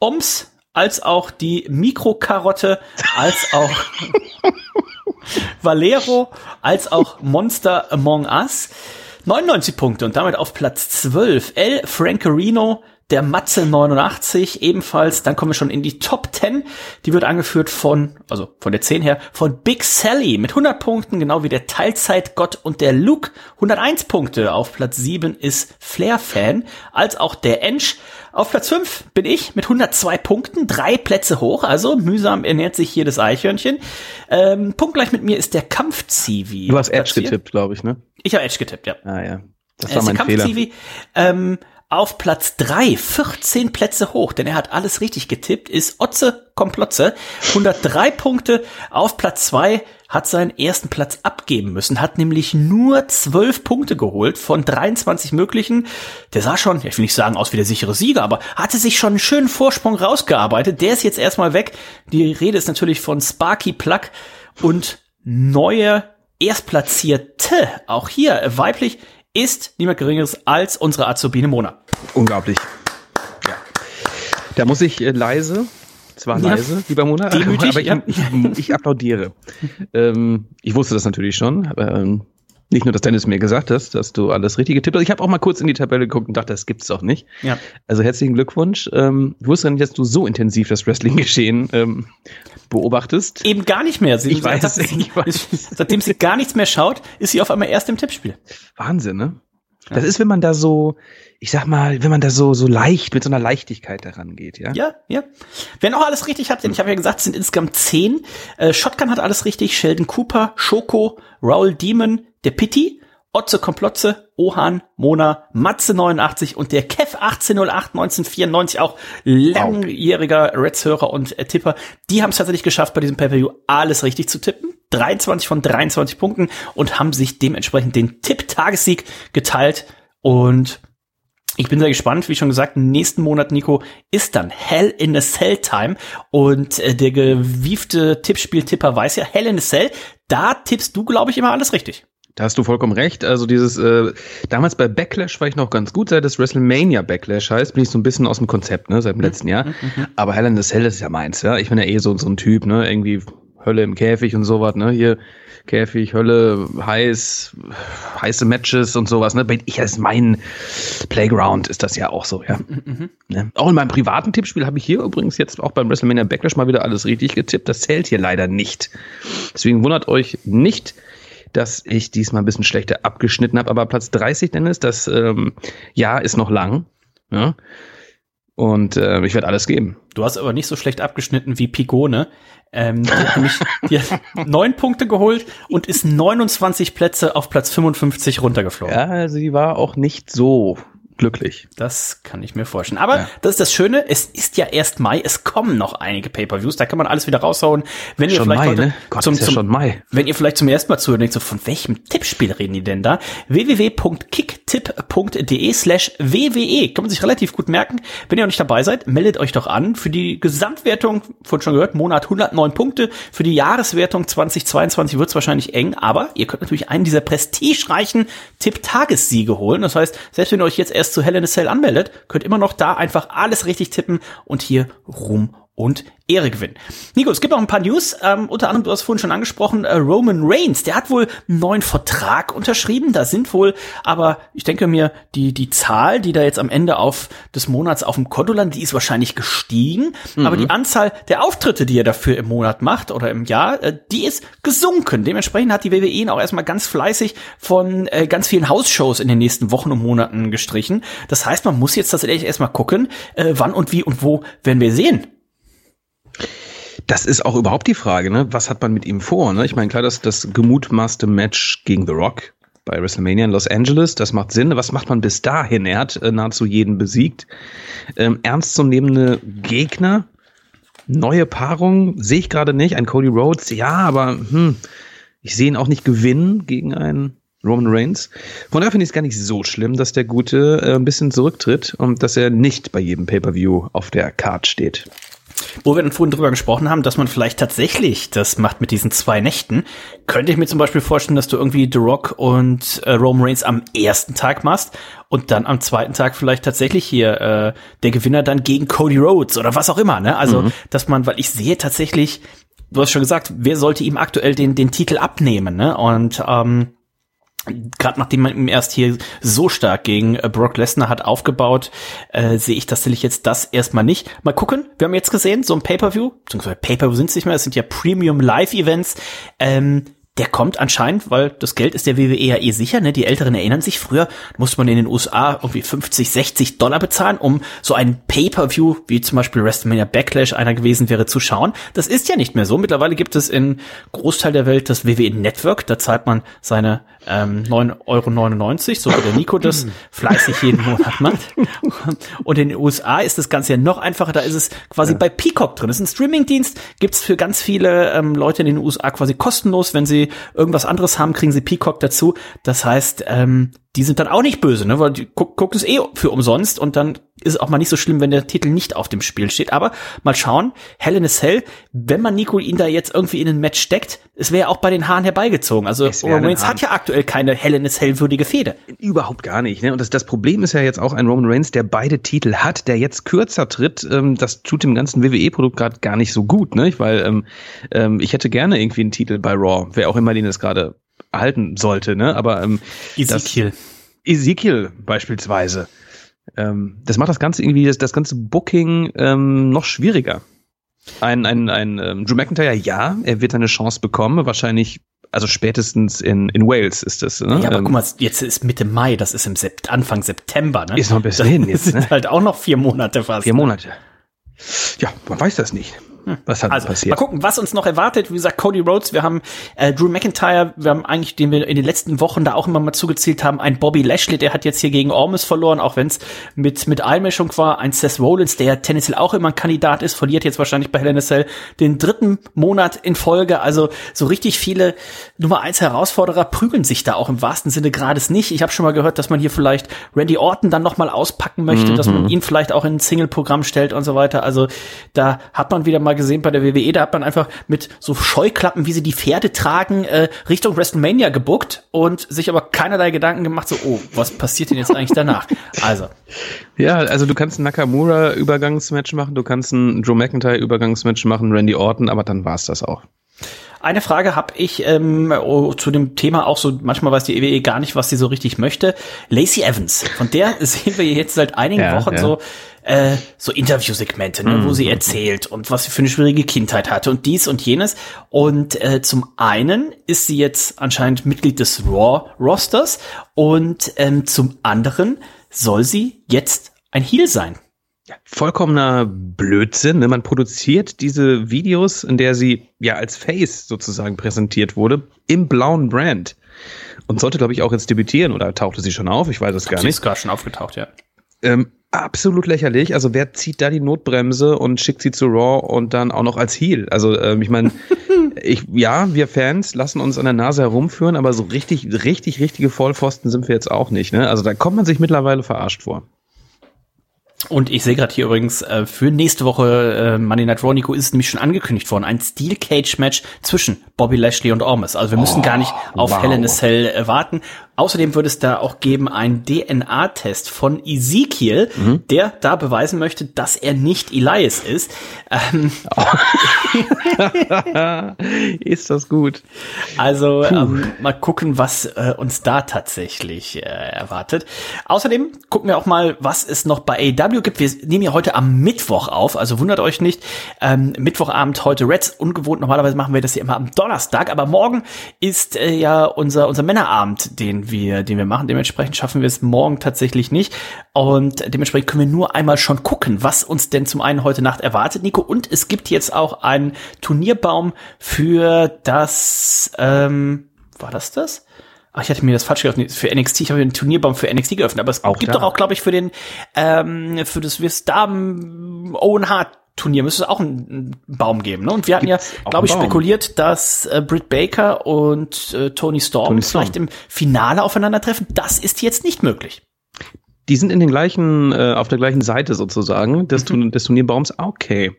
Oms als auch die Mikrokarotte, als auch Valero, als auch Monster Among Us. 99 Punkte und damit auf Platz 12. El Frankerino, der Matze 89 ebenfalls. Dann kommen wir schon in die Top 10. Die wird angeführt von, also von der 10 her, von Big Sally mit 100 Punkten, genau wie der Teilzeitgott und der Luke. 101 Punkte. Auf Platz 7 ist Flair Fan, als auch der Ensch. Auf Platz 5 bin ich mit 102 Punkten, drei Plätze hoch, also mühsam ernährt sich hier das Eichhörnchen. Ähm, punktgleich mit mir ist der Kampf-Zivi. Du hast Edge getippt, glaube ich, ne? Ich habe Edge getippt, ja. Ah ja, das war mein Fehler. Ähm, auf Platz 3, 14 Plätze hoch, denn er hat alles richtig getippt, ist Otze Komplotze. 103 Punkte. Auf Platz 2 hat seinen ersten Platz abgeben müssen, hat nämlich nur 12 Punkte geholt von 23 möglichen. Der sah schon, ich will nicht sagen aus wie der sichere Sieger, aber hatte sich schon einen schönen Vorsprung rausgearbeitet. Der ist jetzt erstmal weg. Die Rede ist natürlich von Sparky Plug und neue Erstplatzierte, auch hier weiblich, ist niemand Geringeres als unsere Azubine Mona. Unglaublich. Ja. Da muss ich äh, leise, zwar Ja. leise, lieber Mona, Demütig, aber ich, ja. ich, ich applaudiere. ähm, ich wusste das natürlich schon, aber ähm, nicht nur, dass Dennis mir gesagt hast, dass du alles richtig getippt hast. Ich habe auch mal kurz in die Tabelle geguckt und dachte, das gibt's doch nicht. Ja. Also herzlichen Glückwunsch. Ähm, ich wusste nicht, dass du so intensiv das Wrestling-Geschehen ähm, beobachtest. Eben gar nicht mehr. Sie, Ich weiß, seit- ich weiß. Seitdem sie gar nichts mehr schaut, ist sie auf einmal erst im Tippspiel. Wahnsinn, ne? Das ist, wenn man da so, ich sag mal, wenn man da so so leicht mit so einer Leichtigkeit daran geht, ja? Ja, ja. Wer noch alles richtig hat, denn ich habe ja gesagt, es sind insgesamt zehn. Äh, Shotgun hat alles richtig. Sheldon Cooper, Schoko, Raul Demon, der Pitti, Otze Komplotze, Ohan, Mona, Matze 89 und der Kev 1808 1994, auch langjähriger Reds-Hörer und äh, Tipper. Die haben es tatsächlich geschafft, bei diesem Pay-Per-View alles richtig zu tippen. 23 von 23 Punkten und haben sich dementsprechend den Tipp-Tagessieg geteilt. Und Ich bin sehr gespannt, wie schon gesagt, nächsten Monat, Nico, ist dann Hell in a Cell Time. Und äh, der gewiefte Tippspiel-Tipper weiß ja, Hell in a Cell, da tippst du, glaube ich, immer alles richtig. Da hast du vollkommen recht. Also dieses, äh, damals bei Backlash war ich noch ganz gut, seit es WrestleMania Backlash heißt, bin ich so ein bisschen aus dem Konzept, ne, seit dem letzten Jahr. Aber Hell in a Cell, ist ja meins, ja. Ich bin ja eh so, so ein Typ, ne, irgendwie Hölle im Käfig und sowas, ne, hier Käfig, Hölle, heiß, heiße Matches und sowas, ne. Ich, ist mein Playground, ist das ja auch so, ja. Ne? Auch in meinem privaten Tippspiel habe ich hier übrigens jetzt auch beim WrestleMania Backlash mal wieder alles richtig getippt. Das zählt hier leider nicht. Deswegen wundert euch nicht, dass ich diesmal ein bisschen schlechter abgeschnitten habe. Aber Platz 30, Dennis, das ähm, Jahr ist noch lang. Ja? Und äh, ich werde alles geben. Du hast aber nicht so schlecht abgeschnitten wie Pigone. Ähm, die hat nämlich die hat neun Punkte geholt und ist 29 Plätze auf Platz 55 runtergeflogen. Ja, sie war auch nicht so glücklich. Das kann ich mir vorstellen. Aber ja. das ist das Schöne, es ist ja erst Mai, es kommen noch einige Pay-Per-Views, da kann man alles wieder raushauen. Wenn ihr Schon vielleicht Mai, heute ne? Gott, zum, ist ja zum, schon Mai. wenn ihr vielleicht zum ersten Mal zuhört denkt so, von welchem Tippspiel reden die denn da? www.kicktipp.de slash WWE. Kann man sich relativ gut merken. Wenn ihr noch nicht dabei seid, meldet euch doch an für die Gesamtwertung, von schon gehört, Monat 109 Punkte. Für die Jahreswertung 2022 wird es wahrscheinlich eng, aber ihr könnt natürlich einen dieser prestigereichen Tipp-Tagessiege holen. Das heißt, selbst wenn ihr euch jetzt erst zu Hell in a Cell anmeldet, könnt immer noch da einfach alles richtig tippen und hier Ruhm und Ehre gewinnen. Nico, es gibt noch ein paar News, ähm, unter anderem, du hast vorhin schon angesprochen, äh, Roman Reigns, der hat wohl einen neuen Vertrag unterschrieben, da sind wohl, aber ich denke mir, die, die Zahl, die da jetzt am Ende auf des Monats auf dem Konto landet, die ist wahrscheinlich gestiegen, Mhm. aber die Anzahl der Auftritte, die er dafür im Monat macht oder im Jahr, äh, die ist gesunken. Dementsprechend hat die WWE ihn auch erstmal ganz fleißig von äh, ganz vielen Hausshows in den nächsten Wochen und Monaten gestrichen. Das heißt, man muss jetzt tatsächlich erstmal gucken, äh, wann und wie und wo werden wir sehen. Das ist auch überhaupt die Frage, ne? Was hat man mit ihm vor? Ne? Ich meine, klar, das, das gemutmaßte Match gegen The Rock bei WrestleMania in Los Angeles, das macht Sinn. Was macht man bis dahin? Er hat äh, nahezu jeden besiegt. Ähm, ernstzunehmende Gegner, neue Paarung, sehe ich gerade nicht. Ein Cody Rhodes, ja, aber hm, ich sehe ihn auch nicht gewinnen gegen einen Roman Reigns. Von daher finde ich es gar nicht so schlimm, dass der Gute äh, ein bisschen zurücktritt und dass er nicht bei jedem Pay-Per-View auf der Card steht. Wo wir dann vorhin drüber gesprochen haben, dass man vielleicht tatsächlich das macht mit diesen zwei Nächten, könnte ich mir zum Beispiel vorstellen, dass du irgendwie The Rock und äh, Roman Reigns am ersten Tag machst und dann am zweiten Tag vielleicht tatsächlich hier äh, der Gewinner dann gegen Cody Rhodes oder was auch immer, ne? Also, dass man, weil ich sehe tatsächlich, du hast schon gesagt, wer sollte ihm aktuell den, den Titel abnehmen, ne? Und ähm, gerade nachdem man erst hier so stark gegen äh, Brock Lesnar hat aufgebaut, äh, sehe ich tatsächlich jetzt das erstmal nicht. Mal gucken, wir haben jetzt gesehen, so ein Pay-Per-View, beziehungsweise Pay-Per-View sind es nicht mehr, es sind ja Premium Live-Events, ähm, der kommt anscheinend, weil das Geld ist der WWE ja eh sicher, ne? Die Älteren erinnern sich, früher musste man in den USA irgendwie 50, 60 Dollar bezahlen, um so ein Pay-Per-View, wie zum Beispiel WrestleMania Backlash einer gewesen wäre, zu schauen. Das ist ja nicht mehr so. Mittlerweile gibt es in Großteil der Welt das WWE Network, da zahlt man seine ähm, 9,99 Euro, so wie der Nico das fleißig jeden Monat macht. Und in den USA ist das Ganze ja noch einfacher, da ist es quasi bei Peacock drin. Das ist ein Streamingdienst, gibt's für ganz viele ähm, Leute in den USA quasi kostenlos, wenn sie irgendwas anderes haben, kriegen sie Peacock dazu. Das heißt, ähm, die sind dann auch nicht böse, ne? Weil die guck, gucken es eh für umsonst und dann ist es auch mal nicht so schlimm, wenn der Titel nicht auf dem Spiel steht. Aber mal schauen, Hell in a Cell, wenn man Nico ihn da jetzt irgendwie in ein Match steckt, es wäre auch bei den Haaren herbeigezogen. Also Roman Reigns hat ja aktuell keine Hell in a Cell würdige Fehde. Überhaupt gar nicht. Ne? Und das, das Problem ist ja jetzt auch ein Roman Reigns, der beide Titel hat, der jetzt kürzer tritt. Ähm, das tut dem ganzen WWE-Produkt gerade gar nicht so gut, ne? Weil ähm, ähm, ich hätte gerne irgendwie einen Titel bei Raw, wer auch immer den es gerade erhalten sollte, ne? Aber ähm, Ezekiel. Ezekiel beispielsweise. Ähm, das macht das Ganze irgendwie, das, das ganze Booking ähm, noch schwieriger. Ein, ein, ein ähm, Drew McIntyre, ja, er wird eine Chance bekommen, wahrscheinlich, also spätestens in, in Wales ist das. Ne? Ja, aber Ähm, guck mal, jetzt ist Mitte Mai, das ist im Sept Anfang September, ne? Ist noch ein bisschen hin jetzt, sind ne? halt auch noch vier Monate fast. Vier Monate. Ja, man weiß das nicht. Was hat Also, passiert? mal gucken, was uns noch erwartet. Wie gesagt, Cody Rhodes, wir haben äh, Drew McIntyre, wir haben eigentlich, den wir in den letzten Wochen da auch immer mal zugezählt haben, ein Bobby Lashley, der hat jetzt hier gegen Ormus verloren, auch wenn es mit, mit Einmischung war. Ein Seth Rollins, der tendenziell auch immer ein Kandidat ist, verliert jetzt wahrscheinlich bei Hell in a Cell den dritten Monat in Folge. Also so richtig viele Nummer eins Herausforderer prügeln sich da auch im wahrsten Sinne Grades nicht. Ich habe schon mal gehört, dass man hier vielleicht Randy Orton dann noch mal auspacken möchte, dass man ihn vielleicht auch in ein Single-Programm stellt und so weiter. Also da hat man wieder mal gesehen bei der WWE, da hat man einfach mit so Scheuklappen, wie sie die Pferde tragen, äh, Richtung WrestleMania gebuckt und sich aber keinerlei Gedanken gemacht, so, oh, was passiert denn jetzt eigentlich danach? Also, Ja, also du kannst ein Nakamura-Übergangsmatch machen, du kannst ein Drew McIntyre-Übergangsmatch machen, Randy Orton, aber dann war's das auch. Eine Frage habe ich ähm, oh, zu dem Thema auch so, manchmal weiß die EWE gar nicht, was sie so richtig möchte. Lacey Evans, von der sehen wir jetzt seit einigen Ja, Wochen ja. so äh, so Interviewsegmente, ne, wo sie erzählt und was sie für eine schwierige Kindheit hatte und dies und jenes. Und äh, zum einen ist sie jetzt anscheinend Mitglied des Raw-Rosters und ähm, zum anderen soll sie jetzt ein Heel sein. Vollkommener Blödsinn. Ne? Man produziert diese Videos, in der sie ja als Face sozusagen präsentiert wurde, im blauen Brand. Und sollte, glaube ich, auch jetzt debütieren oder tauchte sie schon auf? Ich weiß es gar Sie nicht. ist gerade schon aufgetaucht, ja. Ähm, absolut lächerlich. Also wer zieht da die Notbremse und schickt sie zu Raw und dann auch noch als Heel? Also ähm, ich meine, ich ja, wir Fans lassen uns an der Nase herumführen, aber so richtig, richtig, richtige Vollpfosten sind wir jetzt auch nicht. Ne? Also da kommt man sich mittlerweile verarscht vor. Und ich sehe gerade hier übrigens, äh, für nächste Woche äh, Monday Night Raw, Nico, ist nämlich schon angekündigt worden, ein Steel Cage Match zwischen Bobby Lashley und Ormus. Also wir müssen gar nicht auf wow. Hell in a Cell äh, warten. Außerdem wird es da auch geben einen DNA-Test von Ezekiel, der da beweisen möchte, dass er nicht Elias ist. Ähm, Ist das gut? Also ähm, mal gucken, was äh, uns da tatsächlich äh, erwartet. Außerdem gucken wir auch mal, was es noch bei AEW gibt. Wir nehmen ja heute am Mittwoch auf, also wundert euch nicht. Ähm, Mittwochabend heute Reds, ungewohnt. Normalerweise machen wir das ja immer am Donnerstag, aber morgen ist äh, ja unser unser Männerabend, den wir den wir machen. Dementsprechend schaffen wir es morgen tatsächlich nicht und dementsprechend können wir nur einmal schon gucken, was uns denn zum einen heute Nacht erwartet, Nico. Und es gibt jetzt auch einen Turnierbaum für das, ähm, war das das? Ach, ich hatte mir das falsch geöffnet. Für NXT, ich habe den Turnierbaum für NXT geöffnet, aber es Auch gibt da. doch auch, glaube ich, für den, ähm, für das Swiss Damen Owen Hart Turnier müsste es auch einen, einen Baum geben. Ne? Und wir hatten Gibt's ja, glaube ich, spekuliert, dass äh, Britt Baker und äh, Tony Storm Tony Storm. vielleicht im Finale aufeinandertreffen. Das ist jetzt nicht möglich. Die sind in den gleichen, äh, auf der gleichen Seite sozusagen des, Turn- des Turnierbaums. Okay.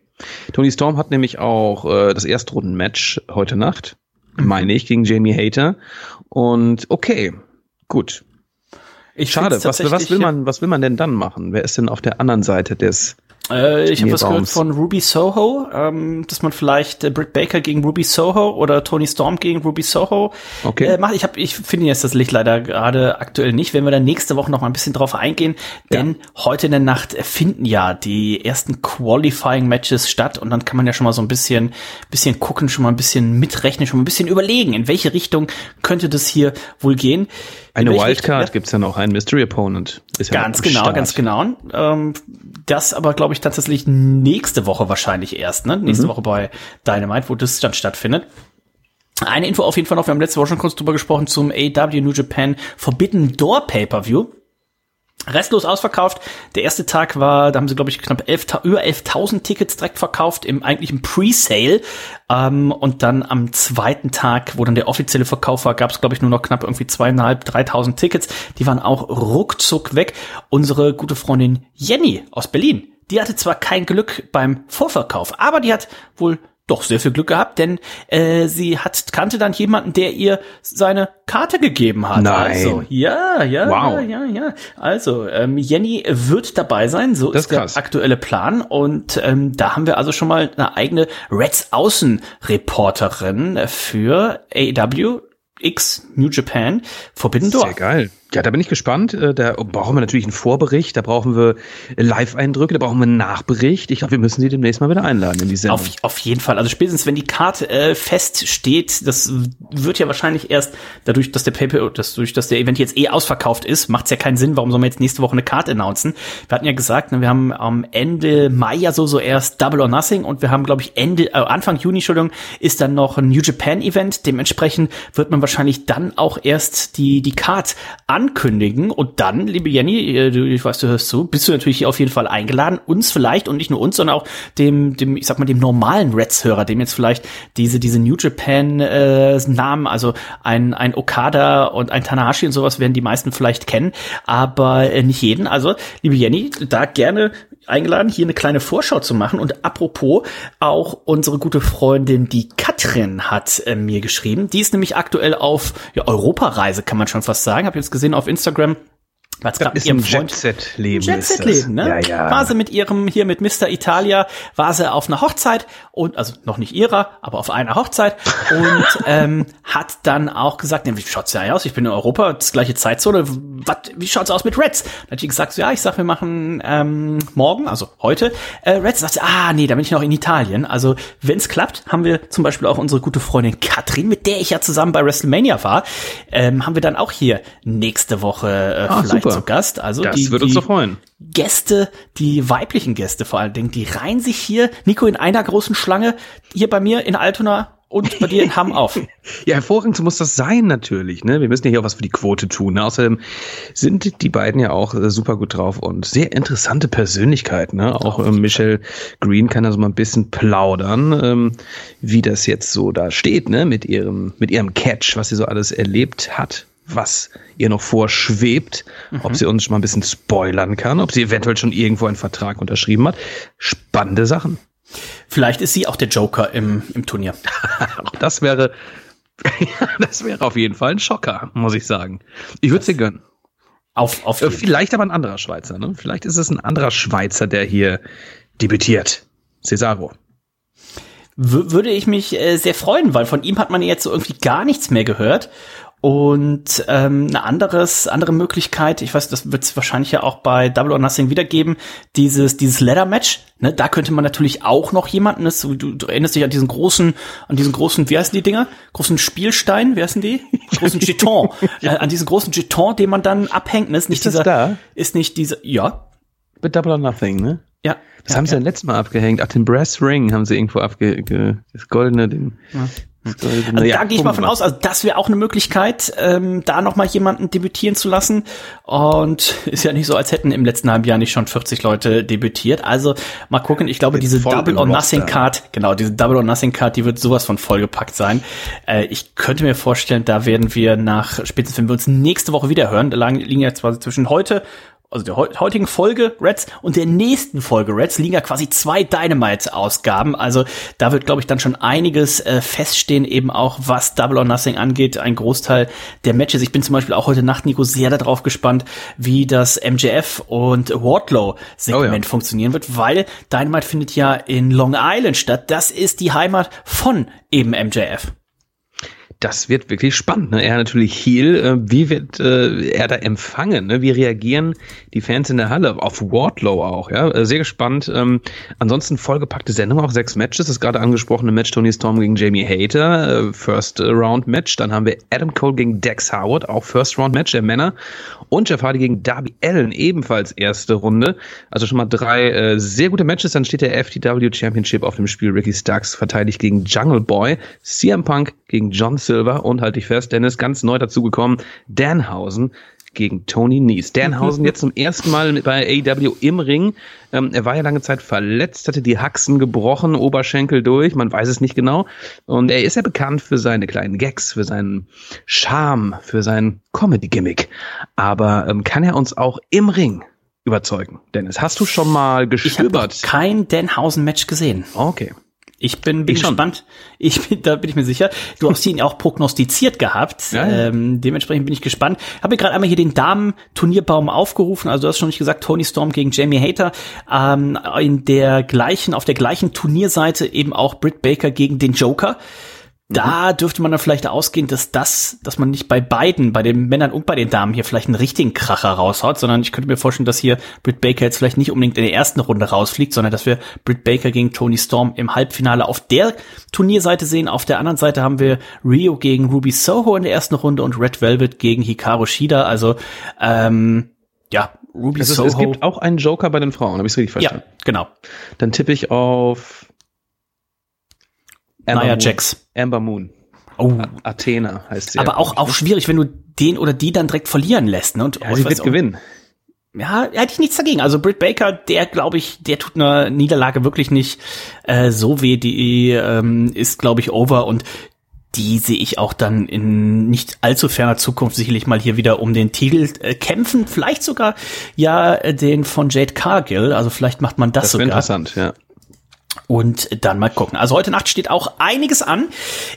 Tony Storm hat nämlich auch äh, das Erstrunden-Match heute Nacht, meine ich, gegen Jamie Hater. Und okay, gut. Ich Schade. Was, was will man, was will man denn dann machen? Wer ist denn auf der anderen Seite des? Äh, ich habe was gehört von Ruby Soho, ähm, dass man vielleicht äh, Britt Baker gegen Ruby Soho oder Tony Storm gegen Ruby Soho Okay. äh, macht. Ich habe, ich finde jetzt das Licht leider gerade aktuell nicht. Wenn wir dann nächste Woche noch mal ein bisschen drauf eingehen, denn heute in der Nacht finden ja die ersten Qualifying Matches statt und dann kann man ja schon mal so ein bisschen, bisschen gucken, schon mal ein bisschen mitrechnen, schon mal ein bisschen überlegen, in welche Richtung könnte das hier wohl gehen. In Eine Wildcard Richtung- gibt's ja noch, ein Mystery Opponent. Ist ja Ganz am genau, Start. ganz genau. Ähm, das aber, glaube ich, tatsächlich nächste Woche wahrscheinlich erst, ne? Nächste Woche bei Dynamite, wo das dann stattfindet. Eine Info auf jeden Fall noch, wir haben letzte Woche schon kurz drüber gesprochen zum AW New Japan Forbidden Door Pay-Per-View. Restlos ausverkauft. Der erste Tag war, da haben sie, glaube ich, knapp 11, über 11.000 Tickets direkt verkauft im eigentlichen Pre-Sale. Ähm, und dann am zweiten Tag, wo dann der offizielle Verkauf war, gab es, glaube ich, nur noch knapp irgendwie zweieinhalb, 3.000 Tickets. Die waren auch ruckzuck weg. Unsere gute Freundin Jenny aus Berlin, die hatte zwar kein Glück beim Vorverkauf, aber die hat wohl doch sehr viel Glück gehabt, denn äh, sie hat kannte dann jemanden, der ihr seine Karte gegeben hat. Nein. Also, ja, ja, Wow. ja, ja, ja. Also, ähm, Jenny wird dabei sein, so Das ist der krass. aktuelle Plan. Und ähm, da haben wir also schon mal eine eigene Reds Außenreporterin für AW X New Japan Forbidden Door. Sehr geil. Ja, da bin ich gespannt. Äh, da brauchen wir natürlich einen Vorbericht, da brauchen wir Live-Eindrücke, da brauchen wir einen Nachbericht. Ich glaube, wir müssen sie demnächst mal wieder einladen in die Sendung. Auf, auf jeden Fall. Also spätestens, wenn die Karte äh, feststeht, das wird ja wahrscheinlich erst dadurch, dass der Paper, dass, durch, dass der Event jetzt eh ausverkauft ist, macht es ja keinen Sinn, warum soll man jetzt nächste Woche eine Karte announcen. Wir hatten ja gesagt, ne, wir haben am Ende Mai ja so, so erst Double or Nothing und wir haben, glaube ich, Ende, äh, Anfang Juni, Entschuldigung, ist dann noch ein New Japan Event. Dementsprechend wird man wahrscheinlich dann auch erst die, die Card an ankündigen und dann, liebe Jenny, äh, ich weiß, du hörst zu, bist du natürlich auf jeden Fall eingeladen, uns vielleicht und nicht nur uns, sondern auch dem, dem, ich sag mal, dem normalen Reds-Hörer, dem jetzt vielleicht diese, diese New Japan äh, also ein, ein Okada und ein Tanahashi und sowas werden die meisten vielleicht kennen, aber äh, nicht jeden. Also, liebe Jenny, da gerne eingeladen, hier eine kleine Vorschau zu machen. Und apropos, auch unsere gute Freundin, die Katrin, hat äh, mir geschrieben. Die ist nämlich aktuell auf ja, Europareise, kann man schon fast sagen. Hab jetzt gesehen auf Instagram was das ist ein Jet-Set-Leben. Jet-Set-Leben, ne? Ja, ja. War sie mit ihrem, hier mit Mr. Italia, war sie auf einer Hochzeit und, also noch nicht ihrer, aber auf einer Hochzeit und ähm, hat dann auch gesagt, ne, wie schaut's ja aus? Ich bin in Europa, das gleiche Zeitzone. Was, wie schaut's aus mit Reds? Dann hat sie gesagt, so, ja, ich sag, wir machen ähm, morgen, also heute, äh, Reds. Sagt sie, ah, nee, da bin ich noch in Italien. Also, wenn's klappt, haben wir zum Beispiel auch unsere gute Freundin Katrin, mit der ich ja zusammen bei WrestleMania war, ähm, haben wir dann auch hier nächste Woche äh, ah, vielleicht super. Zu Gast. Also das die, wird uns so freuen. Gäste, die weiblichen Gäste vor allen Dingen, die reihen sich hier, Nico, in einer großen Schlange, hier bei mir in Altona und bei dir in Hamm auf. ja, hervorragend muss das sein natürlich. Ne? Wir müssen ja hier auch was für die Quote tun. Ne? Außerdem sind die beiden ja auch äh, super gut drauf und sehr interessante Persönlichkeiten. Ne? Auch äh, Michelle Green kann da so mal ein bisschen plaudern, ähm, wie das jetzt so da steht, ne? mit ihrem mit ihrem Catch, was sie so alles erlebt hat was ihr noch vorschwebt, mhm. ob sie uns schon mal ein bisschen spoilern kann, ob sie eventuell schon irgendwo einen Vertrag unterschrieben hat. Spannende Sachen. Vielleicht ist sie auch der Joker im, im Turnier. das wäre, das wäre auf jeden Fall ein Schocker, muss ich sagen. Ich würde sie gönnen. Auf, auf äh, Vielleicht aber ein anderer Schweizer, ne? Vielleicht ist es ein anderer Schweizer, der hier debütiert. Cesaro. Würde ich mich äh, sehr freuen, weil von ihm hat man jetzt so irgendwie gar nichts mehr gehört. Und ähm, eine anderes, andere Möglichkeit, ich weiß, das wird es wahrscheinlich ja auch bei Double or Nothing wiedergeben, dieses, dieses Ladder-Match, ne, da könnte man natürlich auch noch jemanden, das, du, du erinnerst dich an diesen großen, an diesen großen, wie heißen die Dinger? Großen Spielstein, wie heißen die? Großen Jeton. äh, an diesen großen Jeton, den man dann abhängt, ne? Ist nicht ist dieser, da? ist nicht dieser, ja. Mit Double or Nothing, ne? Ja. Was ja, haben sie ja. denn letztes Mal abgehängt? Ach, den Brass Ring haben sie irgendwo abge, das goldene, den, ja. Also ja, da gehe ich mal von aus, also das wäre auch eine Möglichkeit, ähm, da noch mal jemanden debütieren zu lassen. Und ist ja nicht so, als hätten im letzten halben Jahr nicht schon 40 Leute debütiert. Also mal gucken, ich glaube, diese Double or Nothing Card, genau, diese Double or Nothing Card, die wird sowas von vollgepackt sein. Äh, ich könnte mir vorstellen, da werden wir nach, spätestens wenn wir uns nächste Woche wieder hören, da liegen ja zwar zwischen heute also der heutigen Folge Reds und der nächsten Folge Reds liegen ja quasi zwei Dynamite-Ausgaben. Also da wird, glaube ich, dann schon einiges äh, feststehen, eben auch was Double or Nothing angeht. Ein Großteil der Matches. Ich bin zum Beispiel auch heute Nacht, Nico, sehr darauf gespannt, wie das MJF und Wardlow-Segment oh ja. funktionieren wird, weil Dynamite findet ja in Long Island statt. Das ist die Heimat von eben MJF das wird wirklich spannend. Ne? Er natürlich Heel. Äh, wie wird äh, er da empfangen? Ne? Wie reagieren die Fans in der Halle? Auf Wardlow auch. Ja, äh, sehr gespannt. Ähm, ansonsten vollgepackte Sendung, auch sechs Matches. Das gerade angesprochene Match Tony Storm gegen Jamie Hater, äh, First Round Match. Dann haben wir Adam Cole gegen Dex Howard, auch First Round Match der Männer. Und Jeff Hardy gegen Darby Allen, ebenfalls erste Runde. Also schon mal drei äh, sehr gute Matches. Dann steht der FTW Championship auf dem Spiel. Ricky Starks verteidigt gegen Jungle Boy. CM Punk gegen John Silver und halte ich fest, Dennis, ganz neu dazugekommen, Danhausen gegen Tony Nies. Danhausen jetzt zum ersten Mal bei AEW im Ring. Ähm, er war ja lange Zeit verletzt, hatte die Haxen gebrochen, Oberschenkel durch, man weiß es nicht genau. Und er ist ja bekannt für seine kleinen Gags, für seinen Charme, für sein Comedy-Gimmick. Aber ähm, kann er uns auch im Ring überzeugen? Dennis, hast du schon mal gestöbert? Ich habe kein Danhausen-Match gesehen. Okay. Ich bin, bin ich gespannt. Ich bin, da bin ich mir sicher. Du hast ihn auch prognostiziert gehabt. Ja, ja. Ähm, dementsprechend bin ich gespannt. Habe gerade einmal hier den Damen-Turnierbaum aufgerufen. Also du hast schon nicht gesagt, Tony Storm gegen Jamie Hater. Ähm, in der gleichen, auf der gleichen Turnierseite eben auch Britt Baker gegen den Joker. Da dürfte man dann vielleicht ausgehen, dass das, dass man nicht bei beiden, bei den Männern und bei den Damen hier vielleicht einen richtigen Kracher raushaut, sondern ich könnte mir vorstellen, dass hier Britt Baker jetzt vielleicht nicht unbedingt in der ersten Runde rausfliegt, sondern dass wir Britt Baker gegen Tony Storm im Halbfinale auf der Turnierseite sehen. Auf der anderen Seite haben wir Rio gegen Ruby Soho in der ersten Runde und Red Velvet gegen Hikaru Shida. Also ähm, ja, Ruby Es, ist, Soho. es gibt auch einen Joker bei den Frauen, habe ich richtig verstanden? ja, genau. Dann tippe ich auf Nia Moon. Jax. Amber Moon. Oh. Athena heißt sie. Aber ja, auch, auch schwierig, wenn du den oder die dann direkt verlieren lässt. Ne? Und oh, Ja, ich sie wird auch- gewinnen. Ja, hätte ich nichts dagegen. Also Britt Baker, der glaube ich, der tut einer Niederlage wirklich nicht äh, so weh. Die ähm, ist, glaube ich, over und die sehe ich auch dann in nicht allzu ferner Zukunft sicherlich mal hier wieder um den Titel äh, kämpfen. Vielleicht sogar ja äh, den von Jade Cargill. Also vielleicht macht man das, Das sogar. interessant, ja. Und dann mal gucken. Also heute Nacht steht auch einiges an.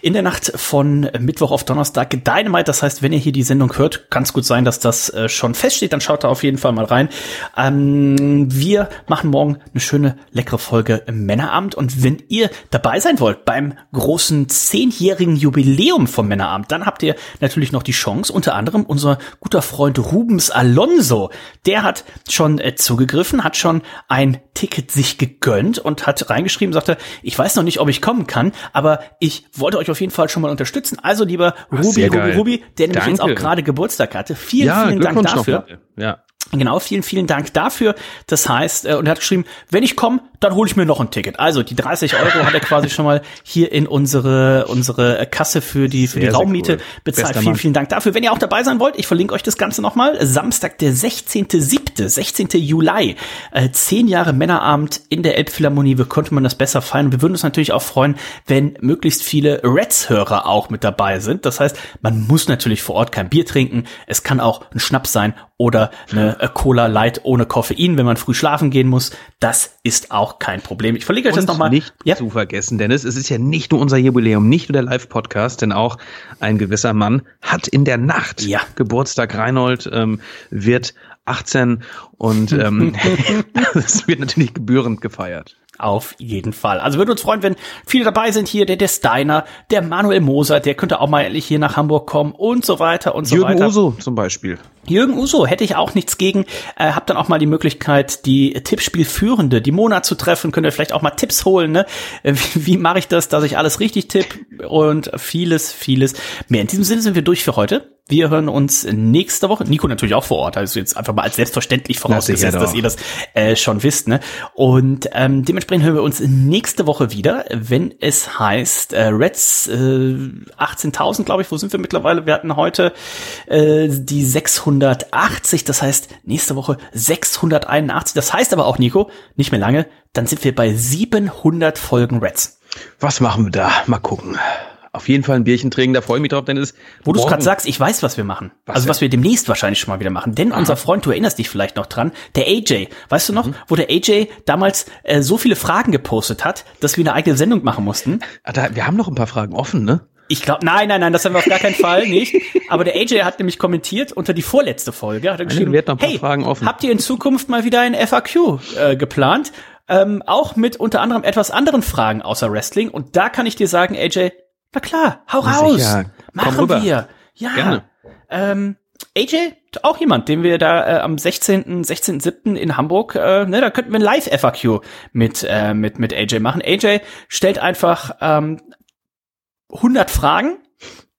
In der Nacht von Mittwoch auf Donnerstag Dynamite. Das heißt, wenn ihr hier die Sendung hört, kann es gut sein, dass das äh, schon feststeht. Dann schaut da auf jeden Fall mal rein. Ähm, wir machen morgen eine schöne, leckere Folge im Männerabend. Und wenn ihr dabei sein wollt beim großen zehnjährigen Jubiläum vom Männerabend, dann habt ihr natürlich noch die Chance. Unter anderem unser guter Freund Rubens Alonso. Der hat schon äh, zugegriffen, hat schon ein Ticket sich gegönnt und hat reingeschrieben, sagte, ich weiß noch nicht, ob ich kommen kann, aber ich wollte euch auf jeden Fall schon mal unterstützen. Also lieber Ruby, Ruby. Ruby, der nämlich jetzt auch Danke. gerade Geburtstag hatte. Vielen, ja, vielen Dank dafür. nochmal. Ja. Genau, vielen, vielen Dank dafür. Das heißt, äh, und er hat geschrieben, wenn ich komme, dann hole ich mir noch ein Ticket. Also die 30 Euro hat er quasi schon mal hier in unsere unsere Kasse für die für die Sehr, sehr Raummiete cool. bezahlt. Bester Vielen, Mann. vielen Dank dafür. Wenn ihr auch dabei sein wollt, ich verlinke euch das Ganze nochmal. Samstag, der 16.7., 16. Juli, äh, zehn Jahre Männerabend in der Elbphilharmonie. Wie konnte man das besser feiern? Wir würden uns natürlich auch freuen, wenn möglichst viele Reds-Hörer auch mit dabei sind. Das heißt, man muss natürlich vor Ort kein Bier trinken. Es kann auch ein Schnaps sein oder eine äh, Cola Light ohne Koffein, wenn man früh schlafen gehen muss. Das ist auch kein Problem. Ich verlinke euch das nochmal. nicht Ja. zu vergessen, Dennis, es ist ja nicht nur unser Jubiläum, nicht nur der Live-Podcast, denn auch ein gewisser Mann hat in der Nacht Ja. Geburtstag. Reinhold ähm, wird 18 und ähm, es wird natürlich gebührend gefeiert. Auf jeden Fall. Also würden uns freuen, wenn viele dabei sind hier, der, der Steiner, der Manuel Moser, der könnte auch mal endlich hier nach Hamburg kommen und so weiter und so Jürgen weiter. Uso zum Beispiel. Jürgen Uso hätte ich auch nichts gegen. Äh, hab dann auch mal die Möglichkeit, die Tippspielführende, die Mona zu treffen. Könnt ihr vielleicht auch mal Tipps holen. Ne? Äh, Wie, wie mache ich das, dass ich alles richtig tipp und vieles, vieles mehr. In diesem Sinne sind wir durch für heute. Wir hören uns nächste Woche. Nico natürlich auch vor Ort. Also jetzt einfach mal als selbstverständlich vorausgesetzt, doch. dass ihr das äh, schon wisst. Ne? Und ähm, dementsprechend hören wir uns nächste Woche wieder, wenn es heißt äh, Reds äh, 18.000, glaube ich. Wo sind wir mittlerweile? Wir hatten heute äh, die 680. Das heißt nächste Woche 681. Das heißt aber auch, Nico, nicht mehr lange. Dann sind wir bei 700 Folgen Reds. Was machen wir da? Mal gucken. Auf jeden Fall ein Bierchen trinken, da freue ich mich drauf, denn es ist Wo du es gerade sagst, ich weiß, was wir machen. Was also was wir demnächst wahrscheinlich schon mal wieder machen. Denn unser Freund, du erinnerst dich vielleicht noch dran, der AJ, weißt du noch, wo der AJ damals äh, so viele Fragen gepostet hat, dass wir eine eigene Sendung machen mussten. Ah, wir haben noch ein paar Fragen offen, ne? Ich glaube, nein, nein, nein, das haben wir auf gar keinen Fall nicht. Aber der AJ hat nämlich kommentiert unter die vorletzte Folge, hat er geschrieben, wir noch hey, Fragen offen." habt ihr in Zukunft mal wieder ein FAQ äh, geplant? Ähm, auch mit unter anderem etwas anderen Fragen außer Wrestling. Und da kann ich dir sagen, AJ, na klar, hau Na raus. sicher. Machen wir. Ja. Gerne. Ähm, AJ, auch jemand, den wir da äh, am 16., 16.7. in Hamburg, äh, ne, da könnten wir ein Live-FAQ mit, äh, mit, mit AJ machen. AJ stellt einfach ähm, 100 Fragen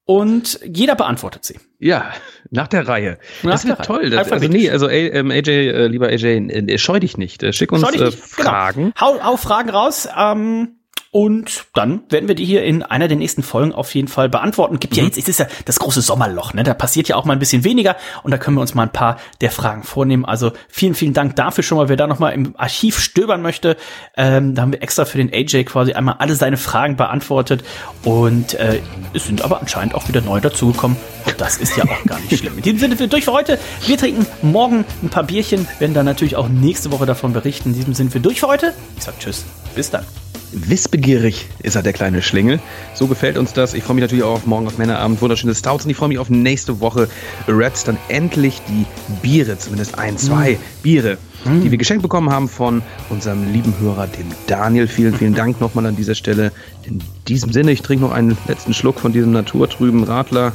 und jeder beantwortet sie. Ja, nach der Reihe. Nach das wird toll. Das, also nee, also ey, ähm, AJ, äh, lieber AJ, äh, scheu dich nicht. Äh, schick uns äh, nicht. Fragen. Genau. Hau, hau Fragen raus. Ähm, und dann werden wir die hier in einer der nächsten Folgen auf jeden Fall beantworten. Gibt ja jetzt, es ist ja das große Sommerloch, ne? Da passiert ja auch mal ein bisschen weniger und da können wir uns mal ein paar der Fragen vornehmen. Also vielen, vielen Dank dafür schon mal. Wer da noch mal im Archiv stöbern möchte, ähm, da haben wir extra für den AJ quasi einmal alle seine Fragen beantwortet und äh, es sind aber anscheinend auch wieder neu dazugekommen. Das ist ja auch gar nicht schlimm. In diesem Sinne sind wir durch für heute. Wir trinken morgen ein paar Bierchen, werden dann natürlich auch nächste Woche davon berichten. In diesem Sinne sind wir durch für heute. Ich sag Tschüss. Bis dann. Wissbegierig ist er, der kleine Schlingel. So gefällt uns das. Ich freue mich natürlich auch auf morgen auf Männerabend. Wunderschöne Stouts. Und ich freue mich auf nächste Woche. Reds dann endlich die Biere, zumindest ein, zwei mm. Biere, mm. die wir geschenkt bekommen haben von unserem lieben Hörer, dem Daniel. Vielen, vielen Dank nochmal an dieser Stelle. In diesem Sinne, ich trinke noch einen letzten Schluck von diesem naturtrüben Radler.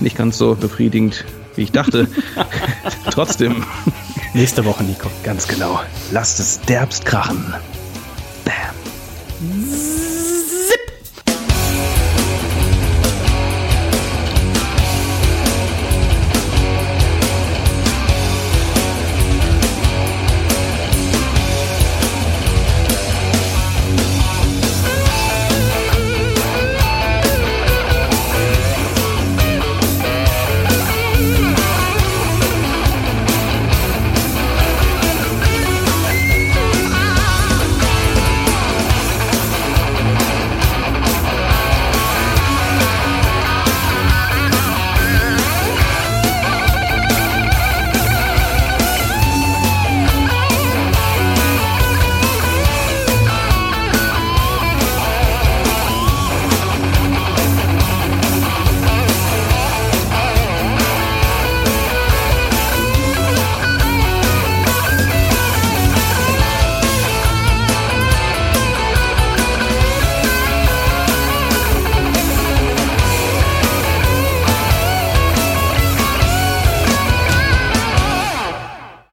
Nicht ganz so befriedigend, wie ich dachte. Trotzdem. Nächste Woche, Nico. Ganz genau. Lasst es derbst krachen. Bam. Mm.